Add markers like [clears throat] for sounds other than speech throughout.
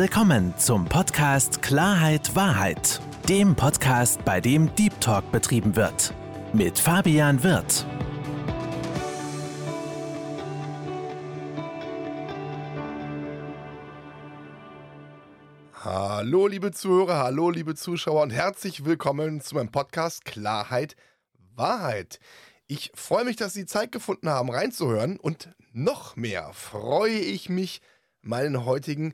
willkommen zum Podcast Klarheit Wahrheit, dem Podcast, bei dem Deep Talk betrieben wird. Mit Fabian Wirth. Hallo, liebe Zuhörer, hallo, liebe Zuschauer und herzlich willkommen zu meinem Podcast Klarheit Wahrheit. Ich freue mich, dass Sie Zeit gefunden haben, reinzuhören und noch mehr freue ich mich, meinen heutigen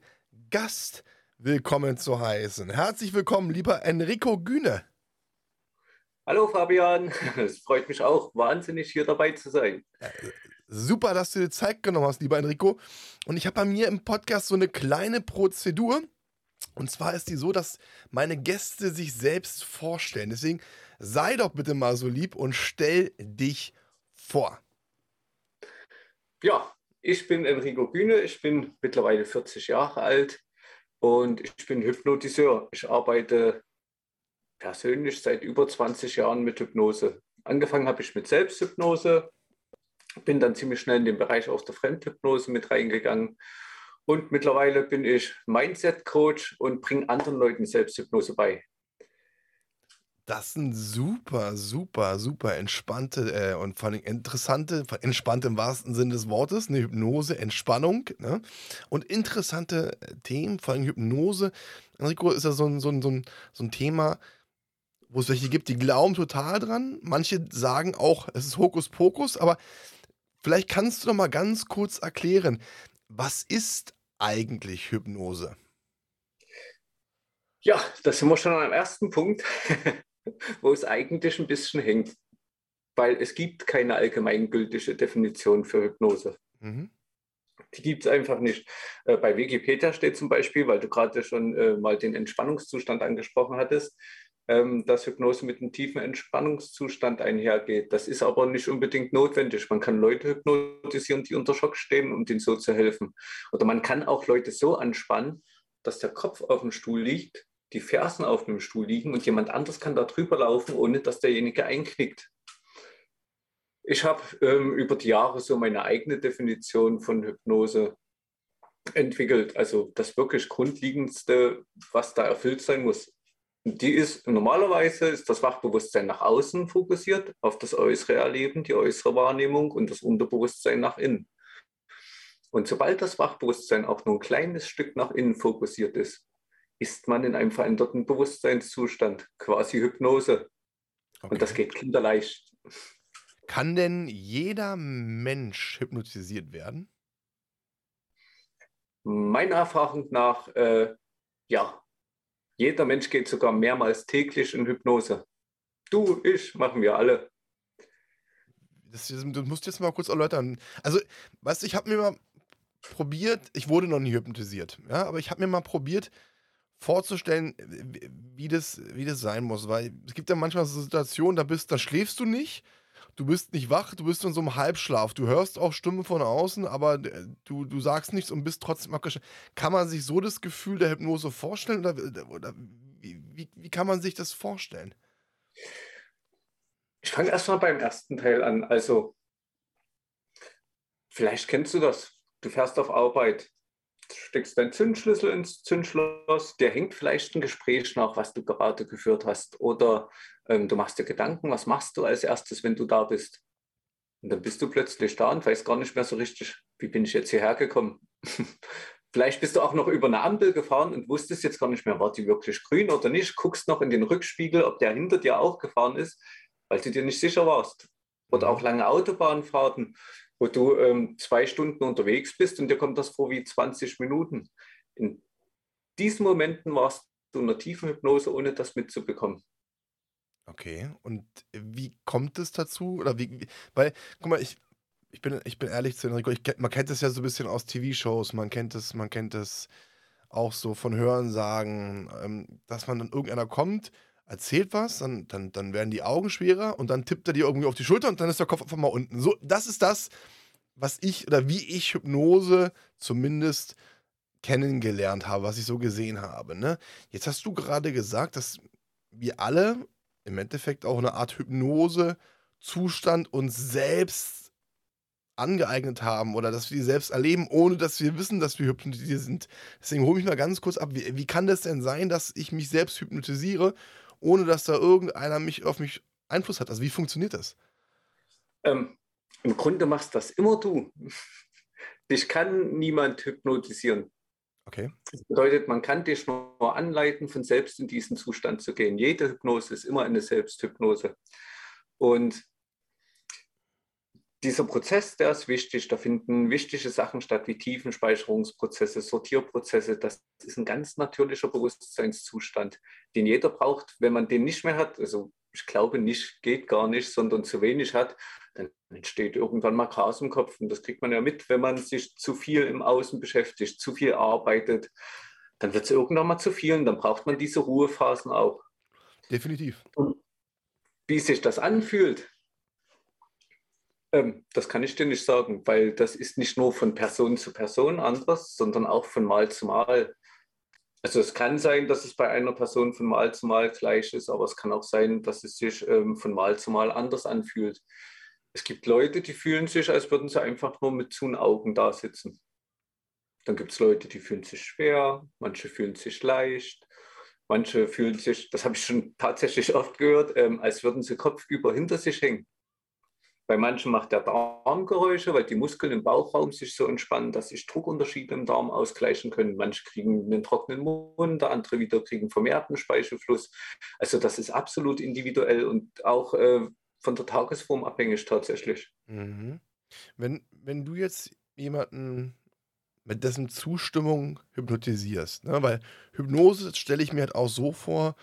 Gast willkommen zu heißen. Herzlich willkommen, lieber Enrico Güne. Hallo Fabian, [laughs] es freut mich auch wahnsinnig hier dabei zu sein. Äh, super, dass du dir Zeit genommen hast, lieber Enrico. Und ich habe bei mir im Podcast so eine kleine Prozedur. Und zwar ist die so, dass meine Gäste sich selbst vorstellen. Deswegen sei doch bitte mal so lieb und stell dich vor. Ja, ich bin Enrico Bühne, ich bin mittlerweile 40 Jahre alt und ich bin Hypnotiseur. Ich arbeite persönlich seit über 20 Jahren mit Hypnose. Angefangen habe ich mit Selbsthypnose, bin dann ziemlich schnell in den Bereich aus der Fremdhypnose mit reingegangen und mittlerweile bin ich Mindset-Coach und bringe anderen Leuten Selbsthypnose bei. Das sind super, super, super entspannte äh, und vor allem interessante, entspannt im wahrsten Sinne des Wortes, eine Hypnose, Entspannung ne? und interessante äh, Themen, vor allem Hypnose. Enrico ist ja so ein, so ein, so ein, so ein Thema, wo es welche gibt, die glauben total dran. Manche sagen auch, es ist Hokuspokus, aber vielleicht kannst du doch mal ganz kurz erklären, was ist eigentlich Hypnose? Ja, da sind wir schon am ersten Punkt. [laughs] [laughs] wo es eigentlich ein bisschen hängt, weil es gibt keine allgemeingültige Definition für Hypnose. Mhm. Die gibt es einfach nicht. Äh, bei Wikipedia steht zum Beispiel, weil du gerade schon äh, mal den Entspannungszustand angesprochen hattest, ähm, dass Hypnose mit einem tiefen Entspannungszustand einhergeht. Das ist aber nicht unbedingt notwendig. Man kann Leute hypnotisieren, die unter Schock stehen, um denen so zu helfen. Oder man kann auch Leute so anspannen, dass der Kopf auf dem Stuhl liegt die Fersen auf dem Stuhl liegen und jemand anders kann da drüber laufen, ohne dass derjenige einknickt. Ich habe ähm, über die Jahre so meine eigene Definition von Hypnose entwickelt. Also das wirklich Grundlegendste, was da erfüllt sein muss. Die ist normalerweise ist das Wachbewusstsein nach außen fokussiert, auf das äußere Erleben, die äußere Wahrnehmung und das Unterbewusstsein nach innen. Und sobald das Wachbewusstsein auch nur ein kleines Stück nach innen fokussiert ist, ist man in einem veränderten Bewusstseinszustand, quasi Hypnose. Okay. Und das geht kinderleicht. Kann denn jeder Mensch hypnotisiert werden? Meiner Erfahrung nach, äh, ja. Jeder Mensch geht sogar mehrmals täglich in Hypnose. Du, ich, machen wir alle. Das, du musst jetzt mal kurz erläutern. Also, weißt du, ich habe mir mal probiert, ich wurde noch nie hypnotisiert, ja, aber ich habe mir mal probiert, vorzustellen, wie das, wie das sein muss. Weil es gibt ja manchmal so Situationen, da bist, da schläfst du nicht, du bist nicht wach, du bist in so einem Halbschlaf. Du hörst auch Stimmen von außen, aber äh, du, du sagst nichts und bist trotzdem abgeschlafen. Kann man sich so das Gefühl der Hypnose vorstellen oder, oder wie, wie kann man sich das vorstellen? Ich fange erstmal beim ersten Teil an. Also, vielleicht kennst du das. Du fährst auf Arbeit, steckst deinen Zündschlüssel ins Zündschloss, der hängt vielleicht ein Gespräch nach, was du gerade geführt hast. Oder ähm, du machst dir Gedanken, was machst du als erstes, wenn du da bist? Und dann bist du plötzlich da und weißt gar nicht mehr so richtig, wie bin ich jetzt hierher gekommen? [laughs] Vielleicht bist du auch noch über eine Ampel gefahren und wusstest jetzt gar nicht mehr, war die wirklich grün oder nicht. Guckst noch in den Rückspiegel, ob der hinter dir auch gefahren ist, weil du dir nicht sicher warst. Oder auch lange Autobahnfahrten wo du ähm, zwei Stunden unterwegs bist und dir kommt das vor wie 20 Minuten. In diesen Momenten warst du in einer tiefen Hypnose, ohne das mitzubekommen. Okay, und wie kommt es dazu? Oder wie, weil, guck mal, ich, ich, bin, ich bin ehrlich zu Enrico, ich, man kennt es ja so ein bisschen aus TV-Shows, man kennt es, man kennt es auch so von Hörensagen, ähm, dass man dann irgendeiner kommt, erzählt was, dann, dann, dann werden die Augen schwerer und dann tippt er dir irgendwie auf die Schulter und dann ist der Kopf einfach mal unten. So, das ist das, was ich oder wie ich Hypnose zumindest kennengelernt habe, was ich so gesehen habe. Ne? Jetzt hast du gerade gesagt, dass wir alle im Endeffekt auch eine Art Hypnose-Zustand uns selbst angeeignet haben oder dass wir die selbst erleben, ohne dass wir wissen, dass wir hypnotisiert sind. Deswegen hole ich mal ganz kurz ab, wie, wie kann das denn sein, dass ich mich selbst hypnotisiere, ohne dass da irgendeiner mich auf mich Einfluss hat? Also wie funktioniert das? Ähm, Im Grunde machst das immer du. Dich kann niemand hypnotisieren. Okay. Das bedeutet, man kann dich nur anleiten, von selbst in diesen Zustand zu gehen. Jede Hypnose ist immer eine Selbsthypnose. Und dieser Prozess, der ist wichtig. Da finden wichtige Sachen statt, wie Tiefenspeicherungsprozesse, Sortierprozesse. Das ist ein ganz natürlicher Bewusstseinszustand, den jeder braucht. Wenn man den nicht mehr hat, also ich glaube nicht, geht gar nicht, sondern zu wenig hat, dann entsteht irgendwann mal Chaos im Kopf. Und das kriegt man ja mit, wenn man sich zu viel im Außen beschäftigt, zu viel arbeitet. Dann wird es irgendwann mal zu viel und dann braucht man diese Ruhephasen auch. Definitiv. Und wie sich das anfühlt, das kann ich dir nicht sagen, weil das ist nicht nur von Person zu Person anders, sondern auch von Mal zu Mal. Also es kann sein, dass es bei einer Person von Mal zu Mal gleich ist, aber es kann auch sein, dass es sich ähm, von Mal zu Mal anders anfühlt. Es gibt Leute, die fühlen sich, als würden sie einfach nur mit zu Augen da sitzen. Dann gibt es Leute, die fühlen sich schwer, manche fühlen sich leicht, manche fühlen sich, das habe ich schon [laughs] tatsächlich oft gehört, ähm, als würden sie kopfüber hinter sich hängen. Bei manchen macht der Darm Geräusche, weil die Muskeln im Bauchraum sich so entspannen, dass sich Druckunterschiede im Darm ausgleichen können. Manche kriegen einen trockenen Mund, andere wieder kriegen vermehrten Speichelfluss. Also das ist absolut individuell und auch äh, von der Tagesform abhängig tatsächlich. Mhm. Wenn, wenn du jetzt jemanden mit dessen Zustimmung hypnotisierst, ne? weil Hypnose stelle ich mir halt auch so vor,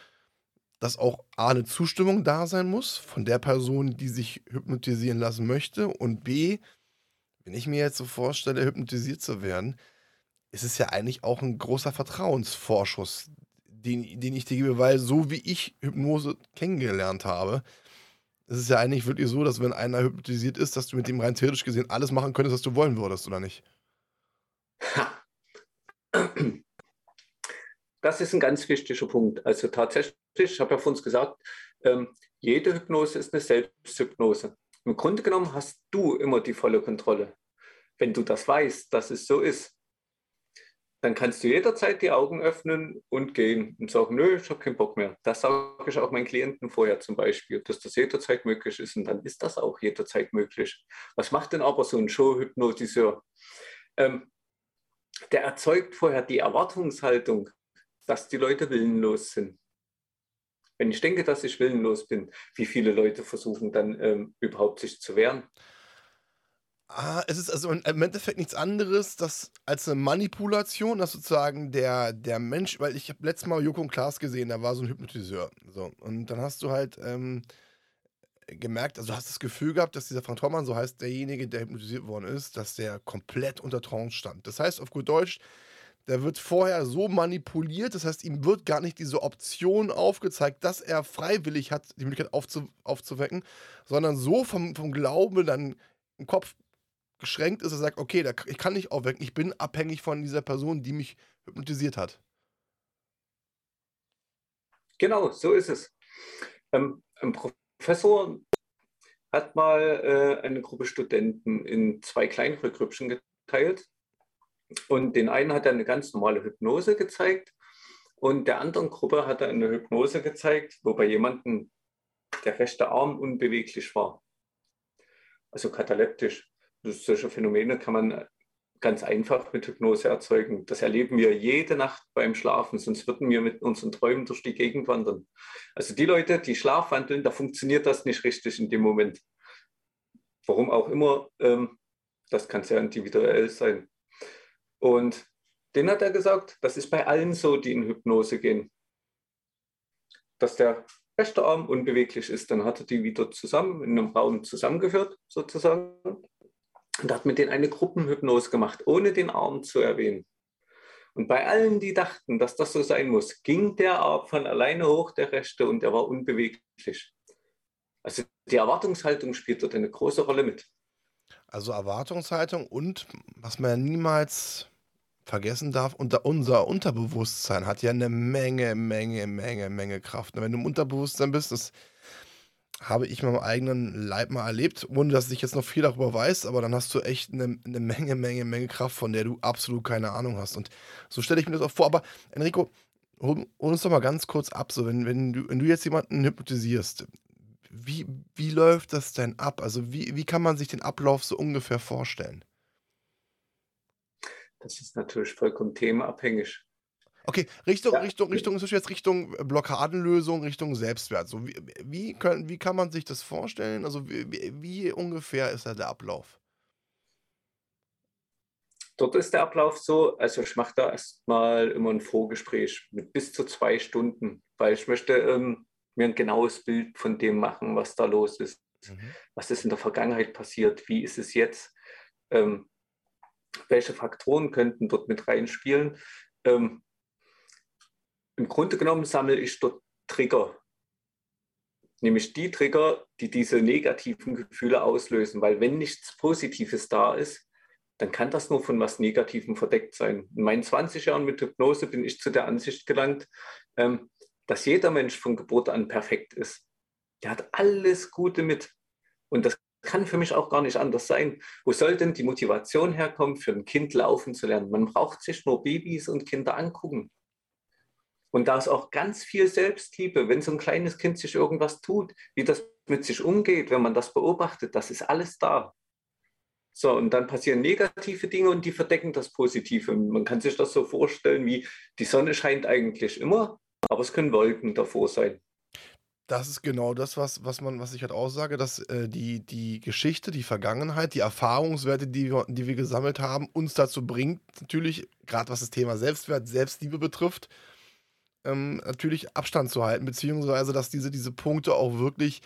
dass auch A, eine Zustimmung da sein muss von der Person, die sich hypnotisieren lassen möchte und B, wenn ich mir jetzt so vorstelle, hypnotisiert zu werden, ist es ja eigentlich auch ein großer Vertrauensvorschuss, den, den ich dir gebe, weil so wie ich Hypnose kennengelernt habe, es ist ja eigentlich wirklich so, dass wenn einer hypnotisiert ist, dass du mit dem rein theoretisch gesehen alles machen könntest, was du wollen würdest, oder nicht? [clears throat] [clears throat] Das ist ein ganz wichtiger Punkt. Also tatsächlich, ich habe ja uns gesagt, ähm, jede Hypnose ist eine Selbsthypnose. Im Grunde genommen hast du immer die volle Kontrolle. Wenn du das weißt, dass es so ist, dann kannst du jederzeit die Augen öffnen und gehen und sagen, nö, ich habe keinen Bock mehr. Das sage ich auch meinen Klienten vorher zum Beispiel, dass das jederzeit möglich ist und dann ist das auch jederzeit möglich. Was macht denn aber so ein Showhypnotiseur? Ähm, der erzeugt vorher die Erwartungshaltung, dass die Leute willenlos sind. Wenn ich denke, dass ich willenlos bin, wie viele Leute versuchen dann ähm, überhaupt sich zu wehren? Ah, es ist also im Endeffekt nichts anderes das, als eine Manipulation, dass sozusagen der, der Mensch, weil ich habe letztes Mal Joko und Klaas gesehen, da war so ein Hypnotiseur. So, und dann hast du halt ähm, gemerkt, also du hast das Gefühl gehabt, dass dieser Frank so heißt derjenige, der hypnotisiert worden ist, dass der komplett unter Trance stand. Das heißt, auf gut Deutsch, der wird vorher so manipuliert, das heißt, ihm wird gar nicht diese Option aufgezeigt, dass er freiwillig hat, die Möglichkeit aufzu aufzuwecken, sondern so vom, vom Glauben dann im Kopf geschränkt ist, er sagt, okay, da, ich kann nicht aufwecken, ich bin abhängig von dieser Person, die mich hypnotisiert hat. Genau, so ist es. Ähm, ein Professor hat mal äh, eine Gruppe Studenten in zwei kleinere Grüppchen geteilt. Und den einen hat er eine ganz normale Hypnose gezeigt und der anderen Gruppe hat er eine Hypnose gezeigt, wo bei jemandem der rechte Arm unbeweglich war. Also kataleptisch solche Phänomene kann man ganz einfach mit Hypnose erzeugen. Das erleben wir jede Nacht beim Schlafen, sonst würden wir mit unseren Träumen durch die Gegend wandern. Also die Leute, die schlafwandeln, da funktioniert das nicht richtig in dem Moment. Warum auch immer, ähm, das kann sehr individuell sein. Und den hat er gesagt, das ist bei allen so, die in Hypnose gehen. Dass der rechte Arm unbeweglich ist, dann hat er die wieder zusammen in einem Raum zusammengeführt, sozusagen und hat mit denen eine Gruppenhypnose gemacht, ohne den Arm zu erwähnen. Und bei allen, die dachten, dass das so sein muss, ging der Arm von alleine hoch, der rechte, und er war unbeweglich. Also die Erwartungshaltung spielt dort eine große Rolle mit. Also Erwartungshaltung und was man niemals vergessen darf, unter unser Unterbewusstsein hat ja eine Menge, Menge, Menge, Menge Kraft. Wenn du im Unterbewusstsein bist, das habe ich meinem eigenen Leib mal erlebt, ohne dass ich jetzt noch viel darüber weiß, aber dann hast du echt eine, eine Menge, Menge, Menge Kraft, von der du absolut keine Ahnung hast. Und so stelle ich mir das auch vor. Aber Enrico, hol, hol uns doch mal ganz kurz ab, so wenn, wenn, du, wenn du jetzt jemanden hypnotisierst, wie, wie läuft das denn ab? Also wie, wie kann man sich den Ablauf so ungefähr vorstellen? Das ist natürlich vollkommen themenabhängig. Okay, Richtung, ja. Richtung, Richtung, ist jetzt Richtung Blockadenlösung, Richtung Selbstwert. So, wie, wie, können, wie kann man sich das vorstellen? Also, wie, wie ungefähr ist da der Ablauf? Dort ist der Ablauf so, also ich mache da erstmal immer ein Vorgespräch mit bis zu zwei Stunden, weil ich möchte ähm, mir ein genaues Bild von dem machen, was da los ist. Mhm. Was ist in der Vergangenheit passiert? Wie ist es jetzt? Ähm, welche Faktoren könnten dort mit reinspielen? Ähm, im Grunde genommen sammle ich dort Trigger, nämlich die Trigger, die diese negativen Gefühle auslösen, weil wenn nichts Positives da ist, dann kann das nur von was Negativem verdeckt sein. In meinen 20 Jahren mit Hypnose bin ich zu der Ansicht gelangt, ähm, dass jeder Mensch von Geburt an perfekt ist. Der hat alles Gute mit. Und das kann für mich auch gar nicht anders sein. Wo soll denn die Motivation herkommen, für ein Kind laufen zu lernen? Man braucht sich nur Babys und Kinder angucken. Und da ist auch ganz viel Selbstliebe, wenn so ein kleines Kind sich irgendwas tut, wie das mit sich umgeht, wenn man das beobachtet, das ist alles da. So, und dann passieren negative Dinge und die verdecken das Positive. Man kann sich das so vorstellen, wie die Sonne scheint eigentlich immer, aber es können Wolken davor sein. Das ist genau das, was, was, man, was ich halt aussage, dass äh, die, die Geschichte, die Vergangenheit, die Erfahrungswerte, die wir, die wir gesammelt haben, uns dazu bringt, natürlich, gerade was das Thema Selbstwert, Selbstliebe betrifft, ähm, natürlich Abstand zu halten, beziehungsweise dass diese, diese Punkte auch wirklich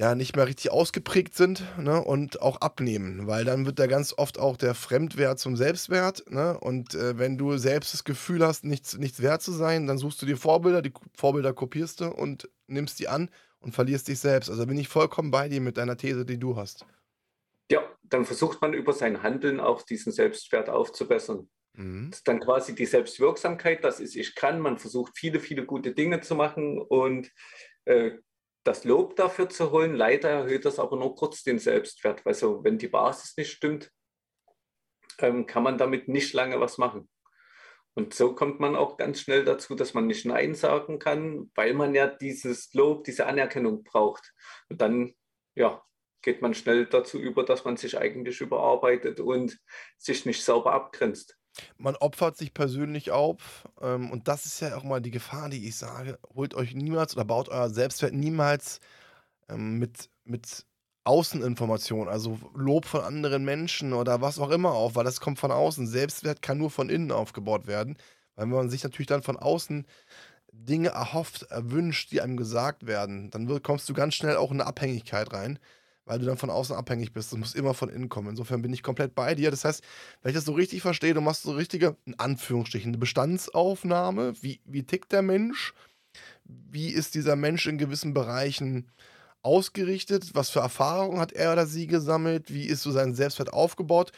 ja nicht mehr richtig ausgeprägt sind ne, und auch abnehmen, weil dann wird da ganz oft auch der Fremdwert zum Selbstwert. Ne, und äh, wenn du selbst das Gefühl hast, nichts, nichts wert zu sein, dann suchst du dir Vorbilder, die Vorbilder kopierst du und nimmst die an und verlierst dich selbst. Also bin ich vollkommen bei dir mit deiner These, die du hast. Ja, dann versucht man über sein Handeln auch diesen Selbstwert aufzubessern. Mhm. Das ist dann quasi die Selbstwirksamkeit, das ist, ich kann, man versucht viele, viele gute Dinge zu machen und äh, das Lob dafür zu holen. Leider erhöht das aber nur kurz den Selbstwert, weil so, wenn die Basis nicht stimmt, ähm, kann man damit nicht lange was machen. Und so kommt man auch ganz schnell dazu, dass man nicht Nein sagen kann, weil man ja dieses Lob, diese Anerkennung braucht. Und dann, ja, geht man schnell dazu über, dass man sich eigentlich überarbeitet und sich nicht sauber abgrenzt. Man opfert sich persönlich auf. Ähm, und das ist ja auch mal die Gefahr, die ich sage. Holt euch niemals oder baut euer Selbstwert niemals ähm, mit, mit Außeninformation, also Lob von anderen Menschen oder was auch immer auf, weil das kommt von außen. Selbstwert kann nur von innen aufgebaut werden. Weil wenn man sich natürlich dann von außen Dinge erhofft, erwünscht, die einem gesagt werden, dann kommst du ganz schnell auch in eine Abhängigkeit rein weil du dann von außen abhängig bist. Du musst immer von innen kommen. Insofern bin ich komplett bei dir. Das heißt, wenn ich das so richtig verstehe, du machst so richtige, in Anführungsstrichen, eine Bestandsaufnahme. Wie, wie tickt der Mensch? Wie ist dieser Mensch in gewissen Bereichen ausgerichtet? Was für Erfahrungen hat er oder sie gesammelt? Wie ist so sein Selbstwert aufgebaut?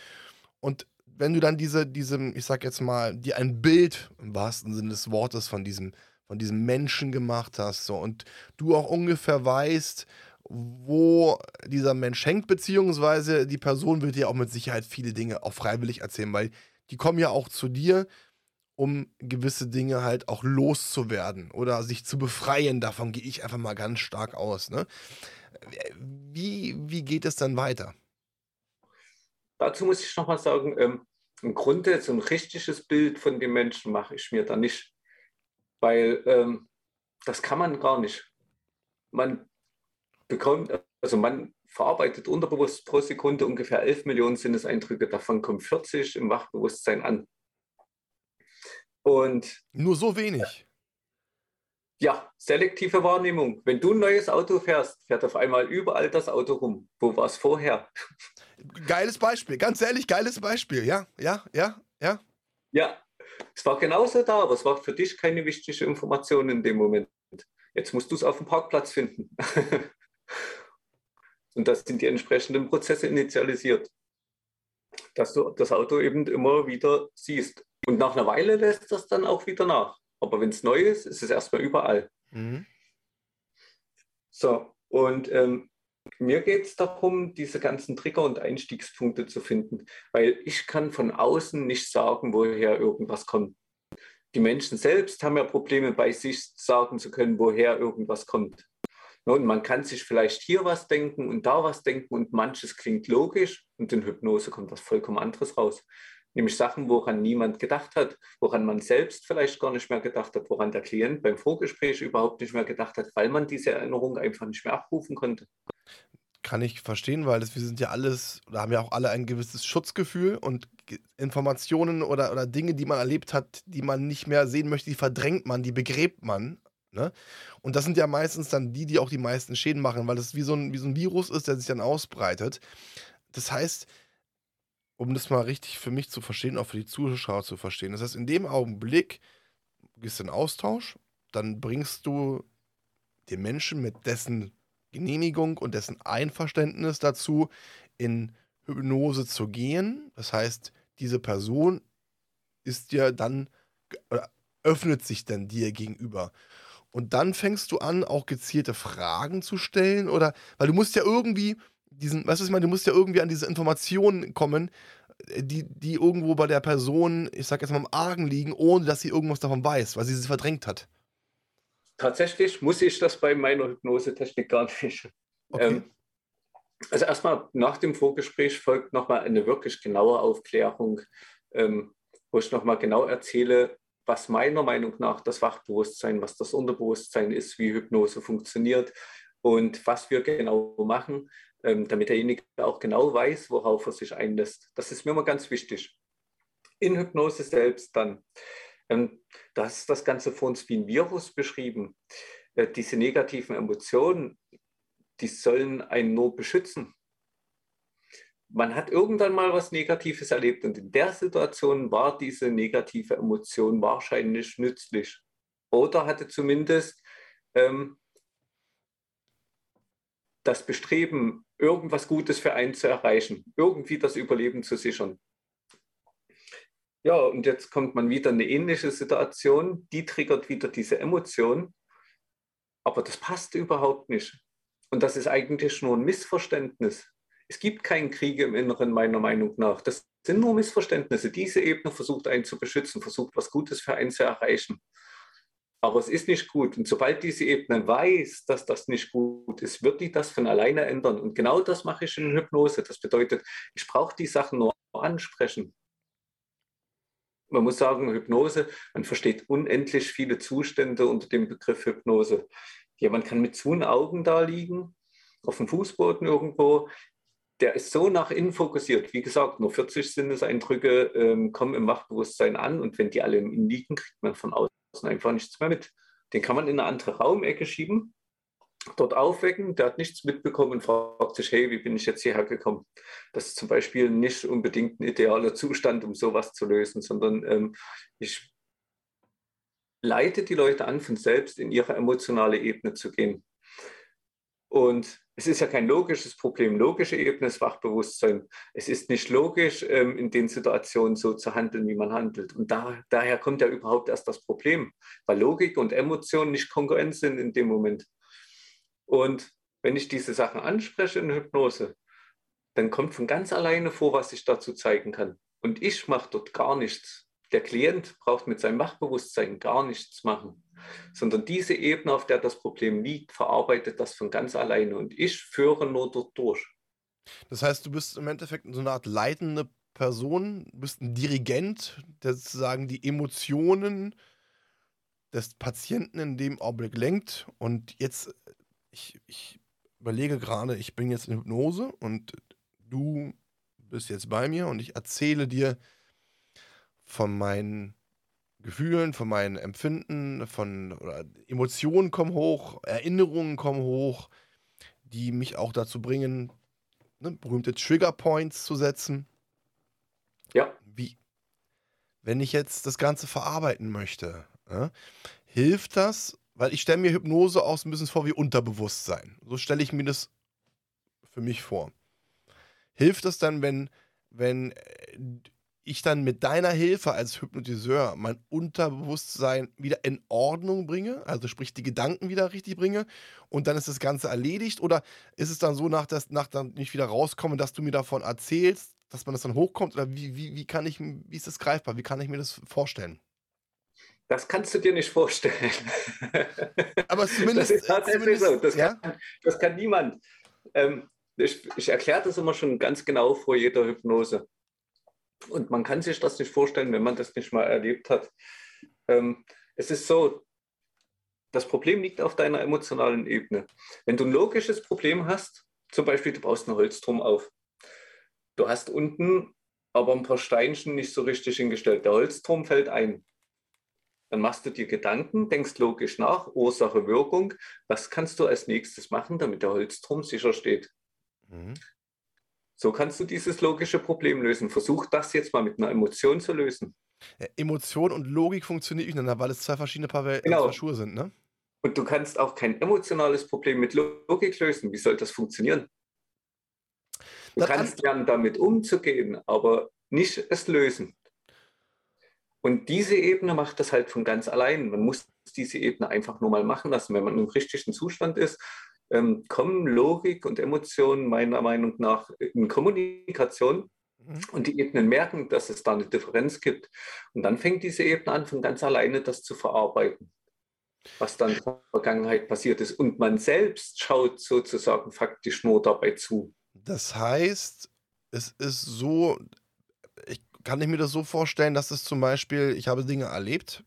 Und wenn du dann diese, diesem, ich sag jetzt mal, dir ein Bild im wahrsten Sinne des Wortes von diesem, von diesem Menschen gemacht hast, so, und du auch ungefähr weißt, wo dieser Mensch hängt, beziehungsweise die Person wird dir auch mit Sicherheit viele Dinge auch freiwillig erzählen, weil die kommen ja auch zu dir, um gewisse Dinge halt auch loszuwerden oder sich zu befreien. Davon gehe ich einfach mal ganz stark aus. Ne? Wie, wie geht es dann weiter? Dazu muss ich nochmal sagen, ähm, im Grunde so ein richtiges Bild von dem Menschen mache ich mir da nicht, weil ähm, das kann man gar nicht. Man bekommt, also man verarbeitet unterbewusst pro Sekunde ungefähr 11 Millionen Sinneseindrücke, davon kommen 40 im Wachbewusstsein an. Und nur so wenig. Ja, selektive Wahrnehmung. Wenn du ein neues Auto fährst, fährt auf einmal überall das Auto rum. Wo war es vorher? [laughs] Geiles Beispiel, ganz ehrlich, geiles Beispiel. Ja, ja, ja, ja. Ja, es war genauso da, aber es war für dich keine wichtige Information in dem Moment. Jetzt musst du es auf dem Parkplatz finden. [laughs] Und das sind die entsprechenden Prozesse initialisiert, dass du das Auto eben immer wieder siehst. Und nach einer Weile lässt das dann auch wieder nach. Aber wenn es neu ist, ist es erstmal überall. Mhm. So, und ähm, mir geht es darum, diese ganzen Trigger und Einstiegspunkte zu finden, weil ich kann von außen nicht sagen, woher irgendwas kommt. Die Menschen selbst haben ja Probleme bei sich sagen zu können, woher irgendwas kommt. Und man kann sich vielleicht hier was denken und da was denken und manches klingt logisch und in Hypnose kommt was vollkommen anderes raus. Nämlich Sachen, woran niemand gedacht hat, woran man selbst vielleicht gar nicht mehr gedacht hat, woran der Klient beim Vorgespräch überhaupt nicht mehr gedacht hat, weil man diese Erinnerung einfach nicht mehr abrufen konnte. Kann ich verstehen, weil das, wir sind ja alles, oder haben ja auch alle ein gewisses Schutzgefühl und Informationen oder, oder Dinge, die man erlebt hat, die man nicht mehr sehen möchte, die verdrängt man, die begräbt man. Ne? Und das sind ja meistens dann die, die auch die meisten Schäden machen, weil das wie so ein, wie so ein Virus ist, der sich dann ausbreitet. Das heißt, um das mal richtig für mich zu verstehen, auch für die Zuschauer zu verstehen. Das heißt, in dem Augenblick gehst du in Austausch, dann bringst du den Menschen mit dessen Genehmigung und dessen Einverständnis dazu, in Hypnose zu gehen. Das heißt, diese Person ist dir dann, öffnet sich dann dir gegenüber. Und dann fängst du an, auch gezielte Fragen zu stellen, oder, weil du musst ja irgendwie, diesen, weißt du, was ich meine, du musst ja irgendwie an diese Informationen kommen, äh, die, die irgendwo bei der Person, ich sag jetzt mal, im Argen liegen, ohne dass sie irgendwas davon weiß, weil sie sie verdrängt hat. Tatsächlich muss ich das bei meiner Hypnosetechnik gar nicht. Okay. Ähm, also erstmal nach dem Vorgespräch folgt nochmal eine wirklich genaue Aufklärung, ähm, wo ich nochmal genau erzähle, was meiner Meinung nach das Wachbewusstsein, was das Unterbewusstsein ist, wie Hypnose funktioniert und was wir genau machen, ähm, damit derjenige auch genau weiß, worauf er sich einlässt. Das ist mir immer ganz wichtig. In Hypnose selbst dann. Ähm, das ist das Ganze für uns wie ein Virus beschrieben. Äh, diese negativen Emotionen, die sollen einen nur beschützen. Man hat irgendwann mal was Negatives erlebt und in der Situation war diese negative Emotion wahrscheinlich nützlich oder hatte zumindest ähm, das Bestreben, irgendwas Gutes für einen zu erreichen, irgendwie das Überleben zu sichern. Ja, und jetzt kommt man wieder in eine ähnliche Situation, die triggert wieder diese Emotion, aber das passt überhaupt nicht. Und das ist eigentlich nur ein Missverständnis. Es gibt keinen Krieg im Inneren, meiner Meinung nach. Das sind nur Missverständnisse. Diese Ebene versucht einen zu beschützen, versucht was Gutes für einen zu erreichen aber es ist nicht gut. Und sobald diese Ebene weiß, dass das nicht gut ist, wird die das von alleine ändern. Und genau das mache ich in Hypnose. Das bedeutet, ich brauche die Sachen nur ansprechen. Man muss sagen, Hypnose, man versteht unendlich viele Zustände unter dem Begriff Hypnose. Jemand kann mit zu Augen da liegen, auf dem Fußboden irgendwo. Der ist so nach innen fokussiert. Wie gesagt, nur 40 Sinneseindrücke ähm, kommen im Wachbewusstsein an und wenn die alle im Innen liegen, kriegt man von außen einfach nichts mehr mit. Den kann man in eine andere Raumecke schieben, dort aufwecken, der hat nichts mitbekommen und fragt sich, hey, wie bin ich jetzt hierher gekommen? Das ist zum Beispiel nicht unbedingt ein idealer Zustand, um sowas zu lösen, sondern ähm, ich leite die Leute an, von selbst in ihre emotionale Ebene zu gehen. Und es ist ja kein logisches Problem. Logische Ebene ist Wachbewusstsein. Es ist nicht logisch, ähm, in den Situationen so zu handeln, wie man handelt. Und da, daher kommt ja überhaupt erst das Problem, weil Logik und Emotion nicht konkurrent sind in dem Moment. Und wenn ich diese Sachen anspreche in Hypnose, dann kommt von ganz alleine vor, was ich dazu zeigen kann. Und ich mache dort gar nichts. Der Klient braucht mit seinem Wachbewusstsein gar nichts machen sondern diese Ebene, auf der das Problem liegt, verarbeitet das von ganz alleine und ich führe nur dort durch. Das heißt, du bist im Endeffekt so eine Art leitende Person, du bist ein Dirigent, der sozusagen die Emotionen des Patienten in dem Augenblick lenkt. Und jetzt, ich, ich überlege gerade, ich bin jetzt in Hypnose und du bist jetzt bei mir und ich erzähle dir von meinen Gefühlen, von meinen Empfinden, von Emotionen kommen hoch, Erinnerungen kommen hoch, die mich auch dazu bringen, ne, berühmte Trigger Points zu setzen. Ja. Wie, wenn ich jetzt das Ganze verarbeiten möchte, ja, hilft das, weil ich stelle mir Hypnose auch so ein bisschen vor wie Unterbewusstsein. So stelle ich mir das für mich vor. Hilft das dann, wenn, wenn ich dann mit deiner Hilfe als Hypnotiseur mein Unterbewusstsein wieder in Ordnung bringe, also sprich die Gedanken wieder richtig bringe und dann ist das Ganze erledigt? Oder ist es dann so, nach, dass nach dann nicht wieder rauskomme, dass du mir davon erzählst, dass man das dann hochkommt? Oder wie, wie, wie kann ich, wie ist das greifbar? Wie kann ich mir das vorstellen? Das kannst du dir nicht vorstellen. [laughs] Aber zumindest. Das ist tatsächlich so. Das, ja? kann, das kann niemand. Ähm, ich, ich erkläre das immer schon ganz genau vor jeder Hypnose. Und man kann sich das nicht vorstellen, wenn man das nicht mal erlebt hat. Ähm, es ist so, das Problem liegt auf deiner emotionalen Ebene. Wenn du ein logisches Problem hast, zum Beispiel du baust einen Holzturm auf, du hast unten aber ein paar Steinchen nicht so richtig hingestellt, der Holzturm fällt ein. Dann machst du dir Gedanken, denkst logisch nach, Ursache, Wirkung. Was kannst du als nächstes machen, damit der Holzturm sicher steht? Mhm. So kannst du dieses logische Problem lösen. Versuch das jetzt mal mit einer Emotion zu lösen. Ja, Emotion und Logik funktionieren miteinander, weil es zwei verschiedene Paar, äh, genau. Paar Schuhe sind, ne? Und du kannst auch kein emotionales Problem mit Logik lösen. Wie soll das funktionieren? Du das kannst lernen, damit umzugehen, aber nicht es lösen. Und diese Ebene macht das halt von ganz allein. Man muss diese Ebene einfach nur mal machen lassen. Wenn man im richtigen Zustand ist, ähm, kommen Logik und Emotionen meiner Meinung nach in Kommunikation mhm. und die Ebenen merken, dass es da eine Differenz gibt. Und dann fängt diese Ebene an, von ganz alleine das zu verarbeiten, was dann in der Vergangenheit passiert ist. Und man selbst schaut sozusagen faktisch nur dabei zu. Das heißt, es ist so, ich, kann ich mir das so vorstellen, dass es zum Beispiel, ich habe Dinge erlebt,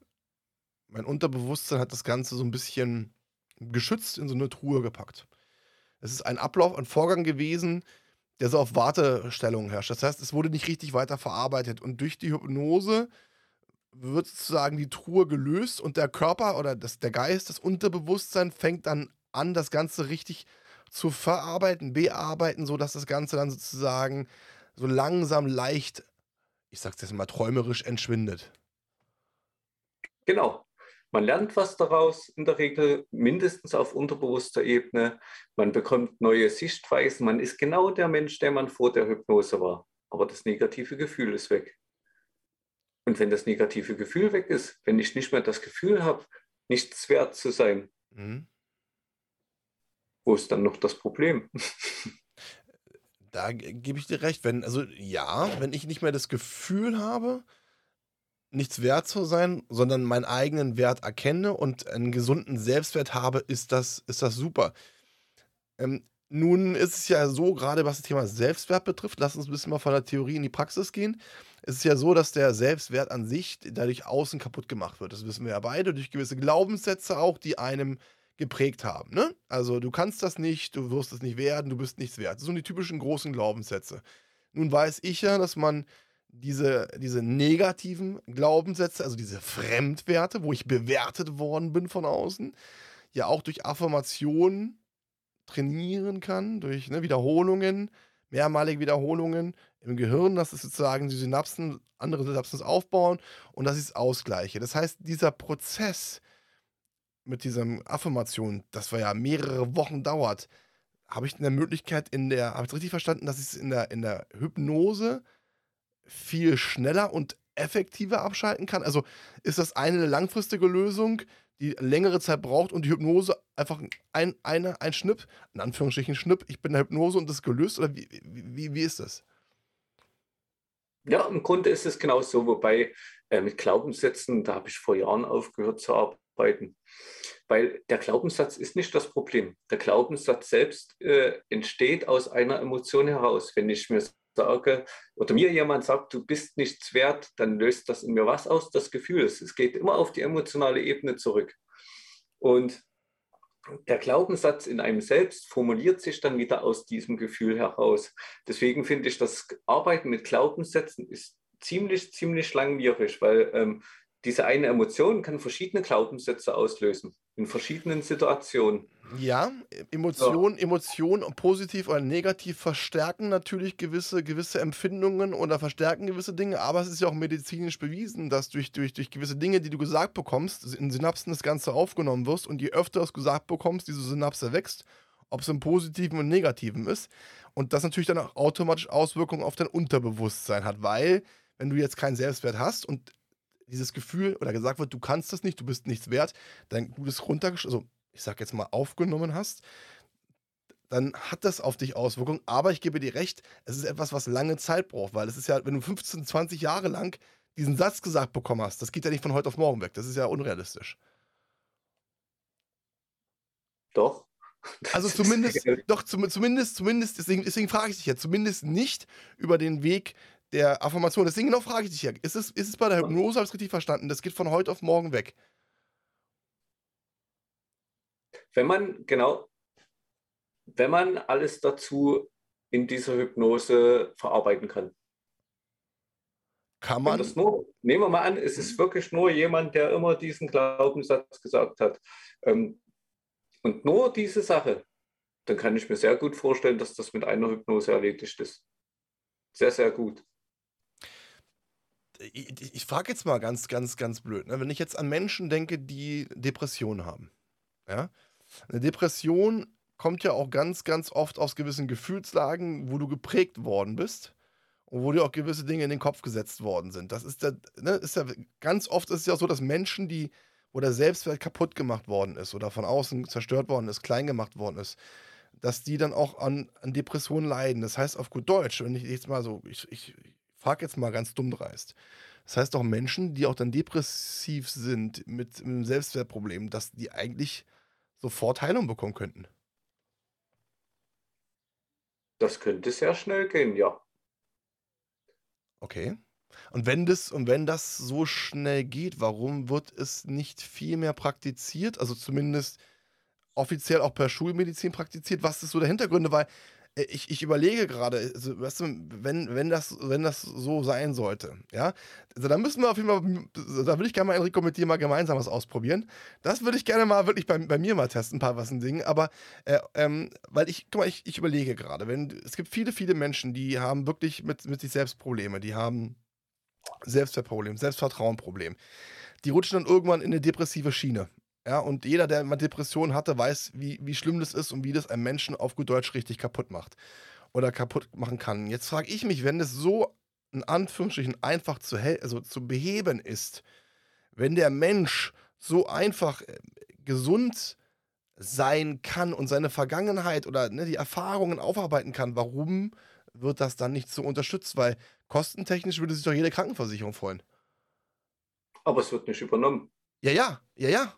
mein Unterbewusstsein hat das Ganze so ein bisschen geschützt in so eine Truhe gepackt. Es ist ein Ablauf, ein Vorgang gewesen, der so auf Wartestellung herrscht. Das heißt, es wurde nicht richtig weiter verarbeitet. Und durch die Hypnose wird sozusagen die Truhe gelöst und der Körper oder das, der Geist, das Unterbewusstsein fängt dann an, das Ganze richtig zu verarbeiten, bearbeiten, sodass das Ganze dann sozusagen so langsam leicht, ich sag's jetzt mal träumerisch, entschwindet. Genau. Man lernt was daraus, in der Regel mindestens auf unterbewusster Ebene. Man bekommt neue Sichtweisen. Man ist genau der Mensch, der man vor der Hypnose war. Aber das negative Gefühl ist weg. Und wenn das negative Gefühl weg ist, wenn ich nicht mehr das Gefühl habe, nichts wert zu sein, mhm. wo ist dann noch das Problem? [laughs] Da gebe ich dir recht. Wenn, also ja, wenn ich nicht mehr das Gefühl habe, nichts wert zu sein, sondern meinen eigenen Wert erkenne und einen gesunden Selbstwert habe, ist das, ist das super. Ähm, nun ist es ja so, gerade was das Thema Selbstwert betrifft, lass uns ein bisschen mal von der Theorie in die Praxis gehen. Es ist ja so, dass der Selbstwert an sich dadurch außen kaputt gemacht wird. Das wissen wir ja beide, durch gewisse Glaubenssätze auch, die einem geprägt haben. Ne? Also du kannst das nicht, du wirst es nicht werden, du bist nichts wert. Das sind die typischen großen Glaubenssätze. Nun weiß ich ja, dass man diese, diese negativen Glaubenssätze, also diese Fremdwerte, wo ich bewertet worden bin von außen, ja auch durch Affirmationen trainieren kann, durch ne, Wiederholungen, mehrmalige Wiederholungen im Gehirn, dass es sozusagen die Synapsen, andere Synapsen aufbauen und dass ich es ausgleiche. Das heißt, dieser Prozess mit dieser Affirmation, das war ja mehrere Wochen dauert, habe ich eine Möglichkeit in der, habe ich richtig verstanden, dass ich es in der, in der Hypnose viel schneller und effektiver abschalten kann? Also ist das eine langfristige Lösung, die längere Zeit braucht und die Hypnose einfach ein, eine, ein Schnipp, in Anführungsstrichen Schnipp, ich bin in der Hypnose und das ist gelöst? Oder wie, wie, wie ist das? Ja, im Grunde ist es genau so, wobei äh, mit Glaubenssätzen, da habe ich vor Jahren aufgehört zu arbeiten. Weil der Glaubenssatz ist nicht das Problem. Der Glaubenssatz selbst äh, entsteht aus einer Emotion heraus. Wenn ich mir sage oder mir jemand sagt, du bist nichts wert, dann löst das in mir was aus, das Gefühl. Es geht immer auf die emotionale Ebene zurück. Und der Glaubenssatz in einem selbst formuliert sich dann wieder aus diesem Gefühl heraus. Deswegen finde ich, das Arbeiten mit Glaubenssätzen ist ziemlich, ziemlich langwierig, weil ähm, diese eine Emotion kann verschiedene Glaubenssätze auslösen in verschiedenen Situationen. Ja, Emotionen, ja. Emotionen positiv oder negativ verstärken natürlich gewisse, gewisse Empfindungen oder verstärken gewisse Dinge, aber es ist ja auch medizinisch bewiesen, dass durch, durch, durch gewisse Dinge, die du gesagt bekommst, in Synapsen das Ganze aufgenommen wirst und je öfter du es gesagt bekommst, diese Synapse wächst, ob es im Positiven und Negativen ist und das natürlich dann auch automatisch Auswirkungen auf dein Unterbewusstsein hat, weil wenn du jetzt keinen Selbstwert hast und dieses Gefühl oder gesagt wird, du kannst das nicht, du bist nichts wert, dann du das runtergeschrieben, also ich sag jetzt mal aufgenommen hast, dann hat das auf dich Auswirkungen. Aber ich gebe dir recht, es ist etwas, was lange Zeit braucht, weil es ist ja, wenn du 15, 20 Jahre lang diesen Satz gesagt bekommen hast, das geht ja nicht von heute auf morgen weg. Das ist ja unrealistisch. Doch. Also zumindest, [laughs] doch, zumindest, zumindest, deswegen, deswegen frage ich dich ja, zumindest nicht über den Weg der Affirmation. Deswegen genau frage ich dich ja, ist es, ist es bei der Hypnose, habe ich es richtig verstanden, das geht von heute auf morgen weg? Wenn man, genau, wenn man alles dazu in dieser Hypnose verarbeiten kann. Kann man? Nur, nehmen wir mal an, es ist wirklich nur jemand, der immer diesen Glaubenssatz gesagt hat. Ähm, und nur diese Sache, dann kann ich mir sehr gut vorstellen, dass das mit einer Hypnose erledigt ist. Sehr, sehr gut. Ich, ich frage jetzt mal ganz, ganz, ganz blöd. Ne? Wenn ich jetzt an Menschen denke, die Depressionen haben. Ja? Eine Depression kommt ja auch ganz, ganz oft aus gewissen Gefühlslagen, wo du geprägt worden bist und wo dir auch gewisse Dinge in den Kopf gesetzt worden sind. Das ist ja, ne, ist ja ganz oft ist es ja so, dass Menschen, die wo der Selbstwert kaputt gemacht worden ist oder von außen zerstört worden ist, klein gemacht worden ist, dass die dann auch an, an Depressionen leiden. Das heißt auf gut Deutsch, wenn ich jetzt mal so, ich, ich frage jetzt mal ganz dumm dreist. Das heißt auch Menschen, die auch dann depressiv sind mit einem Selbstwertproblem, dass die eigentlich sofort Heilung bekommen könnten. Das könnte sehr schnell gehen, ja. Okay. Und wenn das, und wenn das so schnell geht, warum wird es nicht viel mehr praktiziert? Also zumindest offiziell auch per Schulmedizin praktiziert? Was ist so der Hintergründe? Weil ich, ich überlege gerade, also, weißt du, wenn, wenn, das, wenn das so sein sollte, ja, also dann müssen wir auf jeden Fall, da würde ich gerne mal, Enrico, mit dir mal gemeinsam was ausprobieren. Das würde ich gerne mal wirklich bei, bei mir mal testen, ein paar was ein Ding. Aber, äh, ähm, weil ich, guck mal, ich, ich überlege gerade, wenn, es gibt viele, viele Menschen, die haben wirklich mit, mit sich selbst Probleme, die haben Selbstwertproblem, Selbstvertrauenproblem. Die rutschen dann irgendwann in eine depressive Schiene. Ja, und jeder, der mal Depressionen hatte, weiß, wie, wie schlimm das ist und wie das einen Menschen auf gut Deutsch richtig kaputt macht. Oder kaputt machen kann. Jetzt frage ich mich, wenn das so in Anführungsstrichen einfach zu, also zu beheben ist, wenn der Mensch so einfach äh, gesund sein kann und seine Vergangenheit oder ne, die Erfahrungen aufarbeiten kann, warum wird das dann nicht so unterstützt? Weil kostentechnisch würde sich doch jede Krankenversicherung freuen. Aber es wird nicht übernommen. Ja, ja, ja, ja.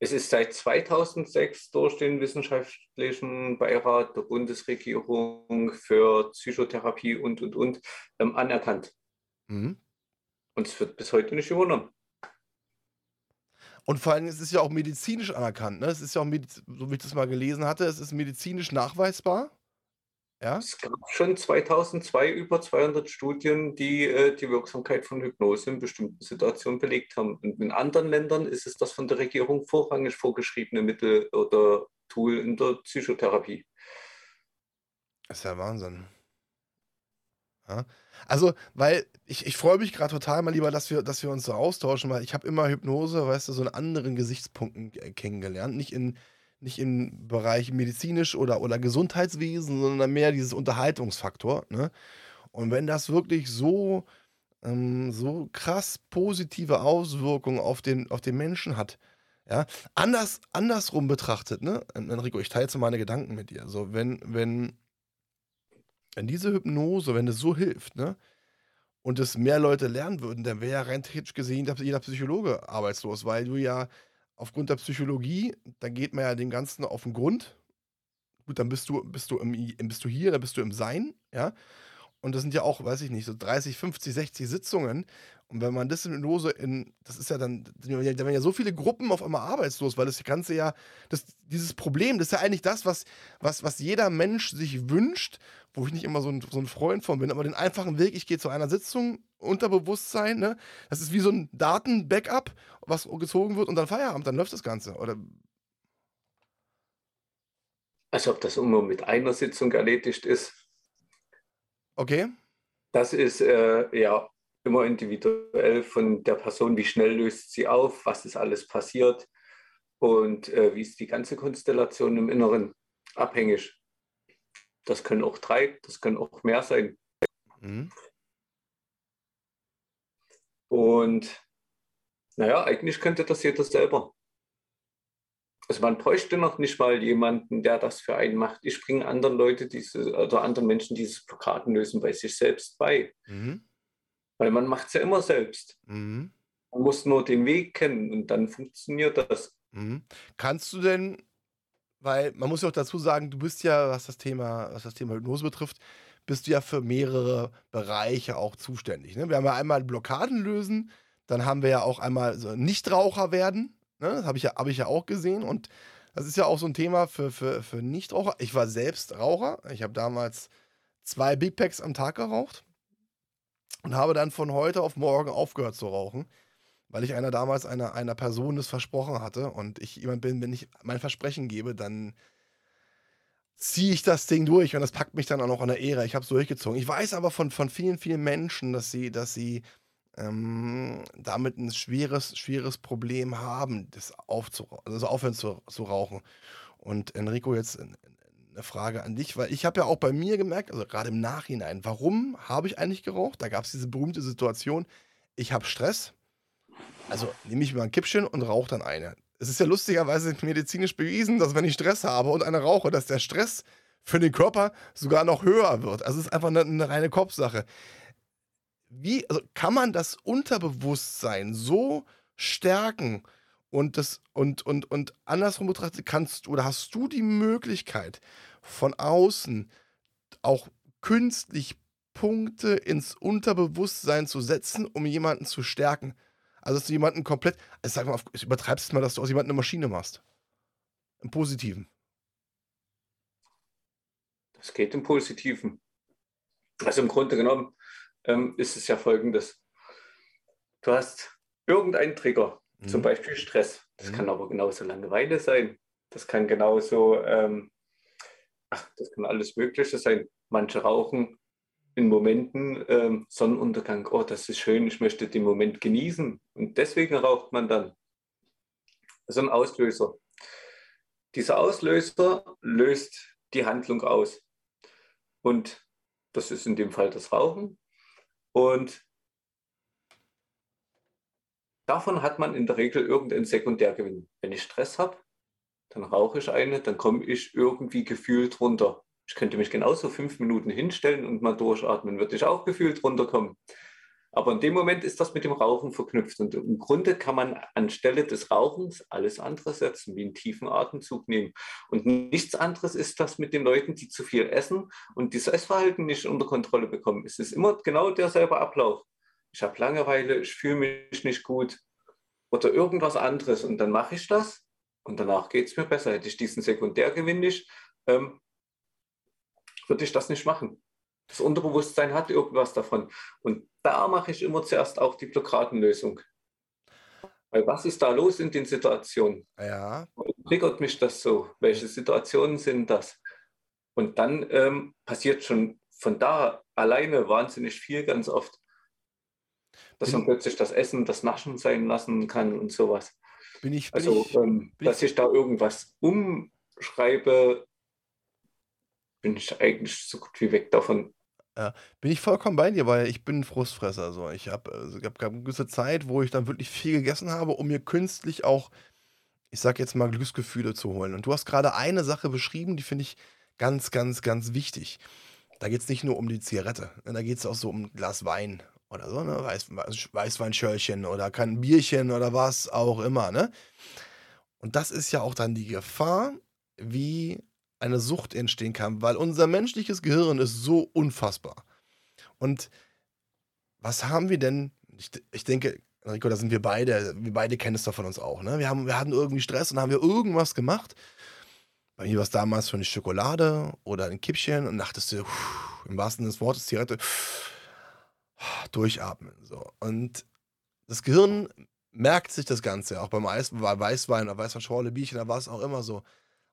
Es ist seit 2006 durch den wissenschaftlichen Beirat der Bundesregierung für Psychotherapie und, und, und ähm, anerkannt. Mhm. Und es wird bis heute nicht übernommen. Und vor allem, es ist ja auch medizinisch anerkannt. Ne? Es ist ja auch, so wie ich das mal gelesen hatte, es ist medizinisch nachweisbar. Ja? Es gab schon 2002 über 200 Studien, die äh, die Wirksamkeit von Hypnose in bestimmten Situationen belegt haben. Und in anderen Ländern ist es das von der Regierung vorrangig vorgeschriebene Mittel oder Tool in der Psychotherapie. Das ist ja Wahnsinn. Ja? Also, weil ich, ich freue mich gerade total mal lieber, dass wir, dass wir uns so austauschen, weil ich habe immer Hypnose, weißt du, so in anderen Gesichtspunkten kennengelernt. Nicht in nicht im Bereich medizinisch oder, oder Gesundheitswesen, sondern mehr dieses Unterhaltungsfaktor. Ne? Und wenn das wirklich so, ähm, so krass positive Auswirkungen auf den, auf den Menschen hat, ja, anders, andersrum betrachtet, ne, Enrico, ich teile jetzt meine Gedanken mit dir. So, wenn, wenn, wenn diese Hypnose, wenn es so hilft, ne, und es mehr Leute lernen würden, dann wäre ja rein theoretisch gesehen jeder Psychologe arbeitslos, weil du ja aufgrund der Psychologie, da geht man ja dem Ganzen auf den Grund. Gut, dann bist du, bist du, im, bist du hier, dann bist du im Sein, ja. Und das sind ja auch, weiß ich nicht, so 30, 50, 60 Sitzungen. Und wenn man das in Hypnose in, das ist ja dann, da werden ja so viele Gruppen auf einmal arbeitslos, weil das Ganze ja, das, dieses Problem, das ist ja eigentlich das, was, was, was jeder Mensch sich wünscht, wo ich nicht immer so ein, so ein Freund von bin, aber den einfachen Weg, ich gehe zu einer Sitzung, Unterbewusstsein, ne? Das ist wie so ein Daten-Backup, was gezogen wird und dann Feierabend, dann läuft das Ganze, oder? Als ob das immer mit einer Sitzung erledigt ist. Okay. Das ist äh, ja immer individuell von der Person, wie schnell löst sie auf, was ist alles passiert und äh, wie ist die ganze Konstellation im Inneren abhängig. Das können auch drei, das können auch mehr sein. Mhm. Und naja, eigentlich könnte das jeder selber. Also man bräuchte noch nicht mal jemanden, der das für einen macht. Ich bringe anderen Leute diese, oder anderen Menschen dieses Blockadenlösen bei sich selbst bei. Mhm. Weil man macht es ja immer selbst. Mhm. Man muss nur den Weg kennen und dann funktioniert das. Mhm. Kannst du denn, weil man muss ja auch dazu sagen, du bist ja, was das Thema, was das Thema Hypnose betrifft, bist du ja für mehrere Bereiche auch zuständig. Ne? Wir haben ja einmal Blockaden lösen, dann haben wir ja auch einmal so Nichtraucher werden. Ne? Das habe ich, ja, hab ich ja auch gesehen. Und das ist ja auch so ein Thema für, für, für Nichtraucher. Ich war selbst Raucher. Ich habe damals zwei Big Packs am Tag geraucht und habe dann von heute auf morgen aufgehört zu rauchen, weil ich einer damals einer, einer Person das versprochen hatte und ich jemand bin, wenn ich mein Versprechen gebe, dann ziehe ich das Ding durch und das packt mich dann auch noch an der Ehre. Ich habe es durchgezogen. Ich weiß aber von, von vielen, vielen Menschen, dass sie, dass sie ähm, damit ein schweres, schweres Problem haben, das also aufhören zu, zu rauchen. Und Enrico, jetzt eine Frage an dich, weil ich habe ja auch bei mir gemerkt, also gerade im Nachhinein, warum habe ich eigentlich geraucht? Da gab es diese berühmte Situation, ich habe Stress, also nehme ich mir ein Kippchen und rauche dann eine. Es ist ja lustigerweise medizinisch bewiesen, dass wenn ich Stress habe und eine rauche, dass der Stress für den Körper sogar noch höher wird. Also es ist einfach eine, eine reine Kopfsache wie, also kann man das Unterbewusstsein so stärken und das und, und, und andersrum betrachtet, kannst du oder hast du die Möglichkeit, von außen auch künstlich Punkte ins Unterbewusstsein zu setzen, um jemanden zu stärken? Also, dass du jemanden komplett, also sag mal, ich übertreibst mal, dass du aus jemandem eine Maschine machst. Im Positiven. Das geht im Positiven. Also im Grunde genommen, ähm, ist es ja folgendes. Du hast irgendeinen Trigger, mhm. zum Beispiel Stress. Das mhm. kann aber genauso Langeweile sein. Das kann genauso, ähm, ach, das kann alles Mögliche sein. Manche rauchen in Momenten ähm, Sonnenuntergang. Oh, das ist schön, ich möchte den Moment genießen. Und deswegen raucht man dann. So ein Auslöser. Dieser Auslöser löst die Handlung aus. Und das ist in dem Fall das Rauchen. Und davon hat man in der Regel irgendeinen Sekundärgewinn. Wenn ich Stress habe, dann rauche ich eine, dann komme ich irgendwie gefühlt runter. Ich könnte mich genauso fünf Minuten hinstellen und mal durchatmen, würde ich auch gefühlt runterkommen. Aber in dem Moment ist das mit dem Rauchen verknüpft. Und im Grunde kann man anstelle des Rauchens alles andere setzen, wie einen tiefen Atemzug nehmen. Und nichts anderes ist das mit den Leuten, die zu viel essen und das Essverhalten nicht unter Kontrolle bekommen. Es ist immer genau derselbe Ablauf. Ich habe Langeweile, ich fühle mich nicht gut oder irgendwas anderes. Und dann mache ich das und danach geht es mir besser. Hätte ich diesen Sekundärgewinn nicht, ähm, würde ich das nicht machen. Das Unterbewusstsein hat irgendwas davon. Und da mache ich immer zuerst auch die Blockadenlösung. Weil was ist da los in den Situationen? Ja. triggert mich das so? Welche Situationen sind das? Und dann ähm, passiert schon von da alleine wahnsinnig viel ganz oft. Dass man plötzlich das Essen, das Naschen sein lassen kann und sowas. Bin ich, bin also, ich, ähm, dass ich da irgendwas umschreibe, bin ich eigentlich so gut wie weg davon. Ja, bin ich vollkommen bei dir, weil ich bin 'n Frustfresser so. Ich habe also, gab gab 'ne gewisse Zeit, wo ich dann wirklich viel gegessen habe, um mir künstlich auch, ich sage jetzt mal, Glücksgefühle zu holen. Und du hast gerade eine Sache beschrieben, die finde ich ganz, ganz, ganz wichtig. Da geht es nicht nur um die Zigarette, ne? Da geht es auch so um 'n Glas Wein oder so, ne? Weiß Weißweinschörlchen oder kein Bierchen oder was auch immer, ne? Und das ist ja auch dann die Gefahr, wie eine Sucht entstehen kann, weil unser menschliches Gehirn ist so unfassbar. Und was haben wir denn? Ich, ich denke, Rico, da sind wir beide, wir beide kennen es doch von uns auch. Ne? Wir, haben, wir hatten irgendwie Stress und haben wir irgendwas gemacht. Bei mir war es damals schon eine Schokolade oder ein Kippchen und dachtest du, im wahrsten Sinne des Wortes, Zigarette, pff, durchatmen. So. Und das Gehirn merkt sich das Ganze, auch beim Eis, bei Weißwein oder Weißweinschorle, Bierchen, war es auch immer so.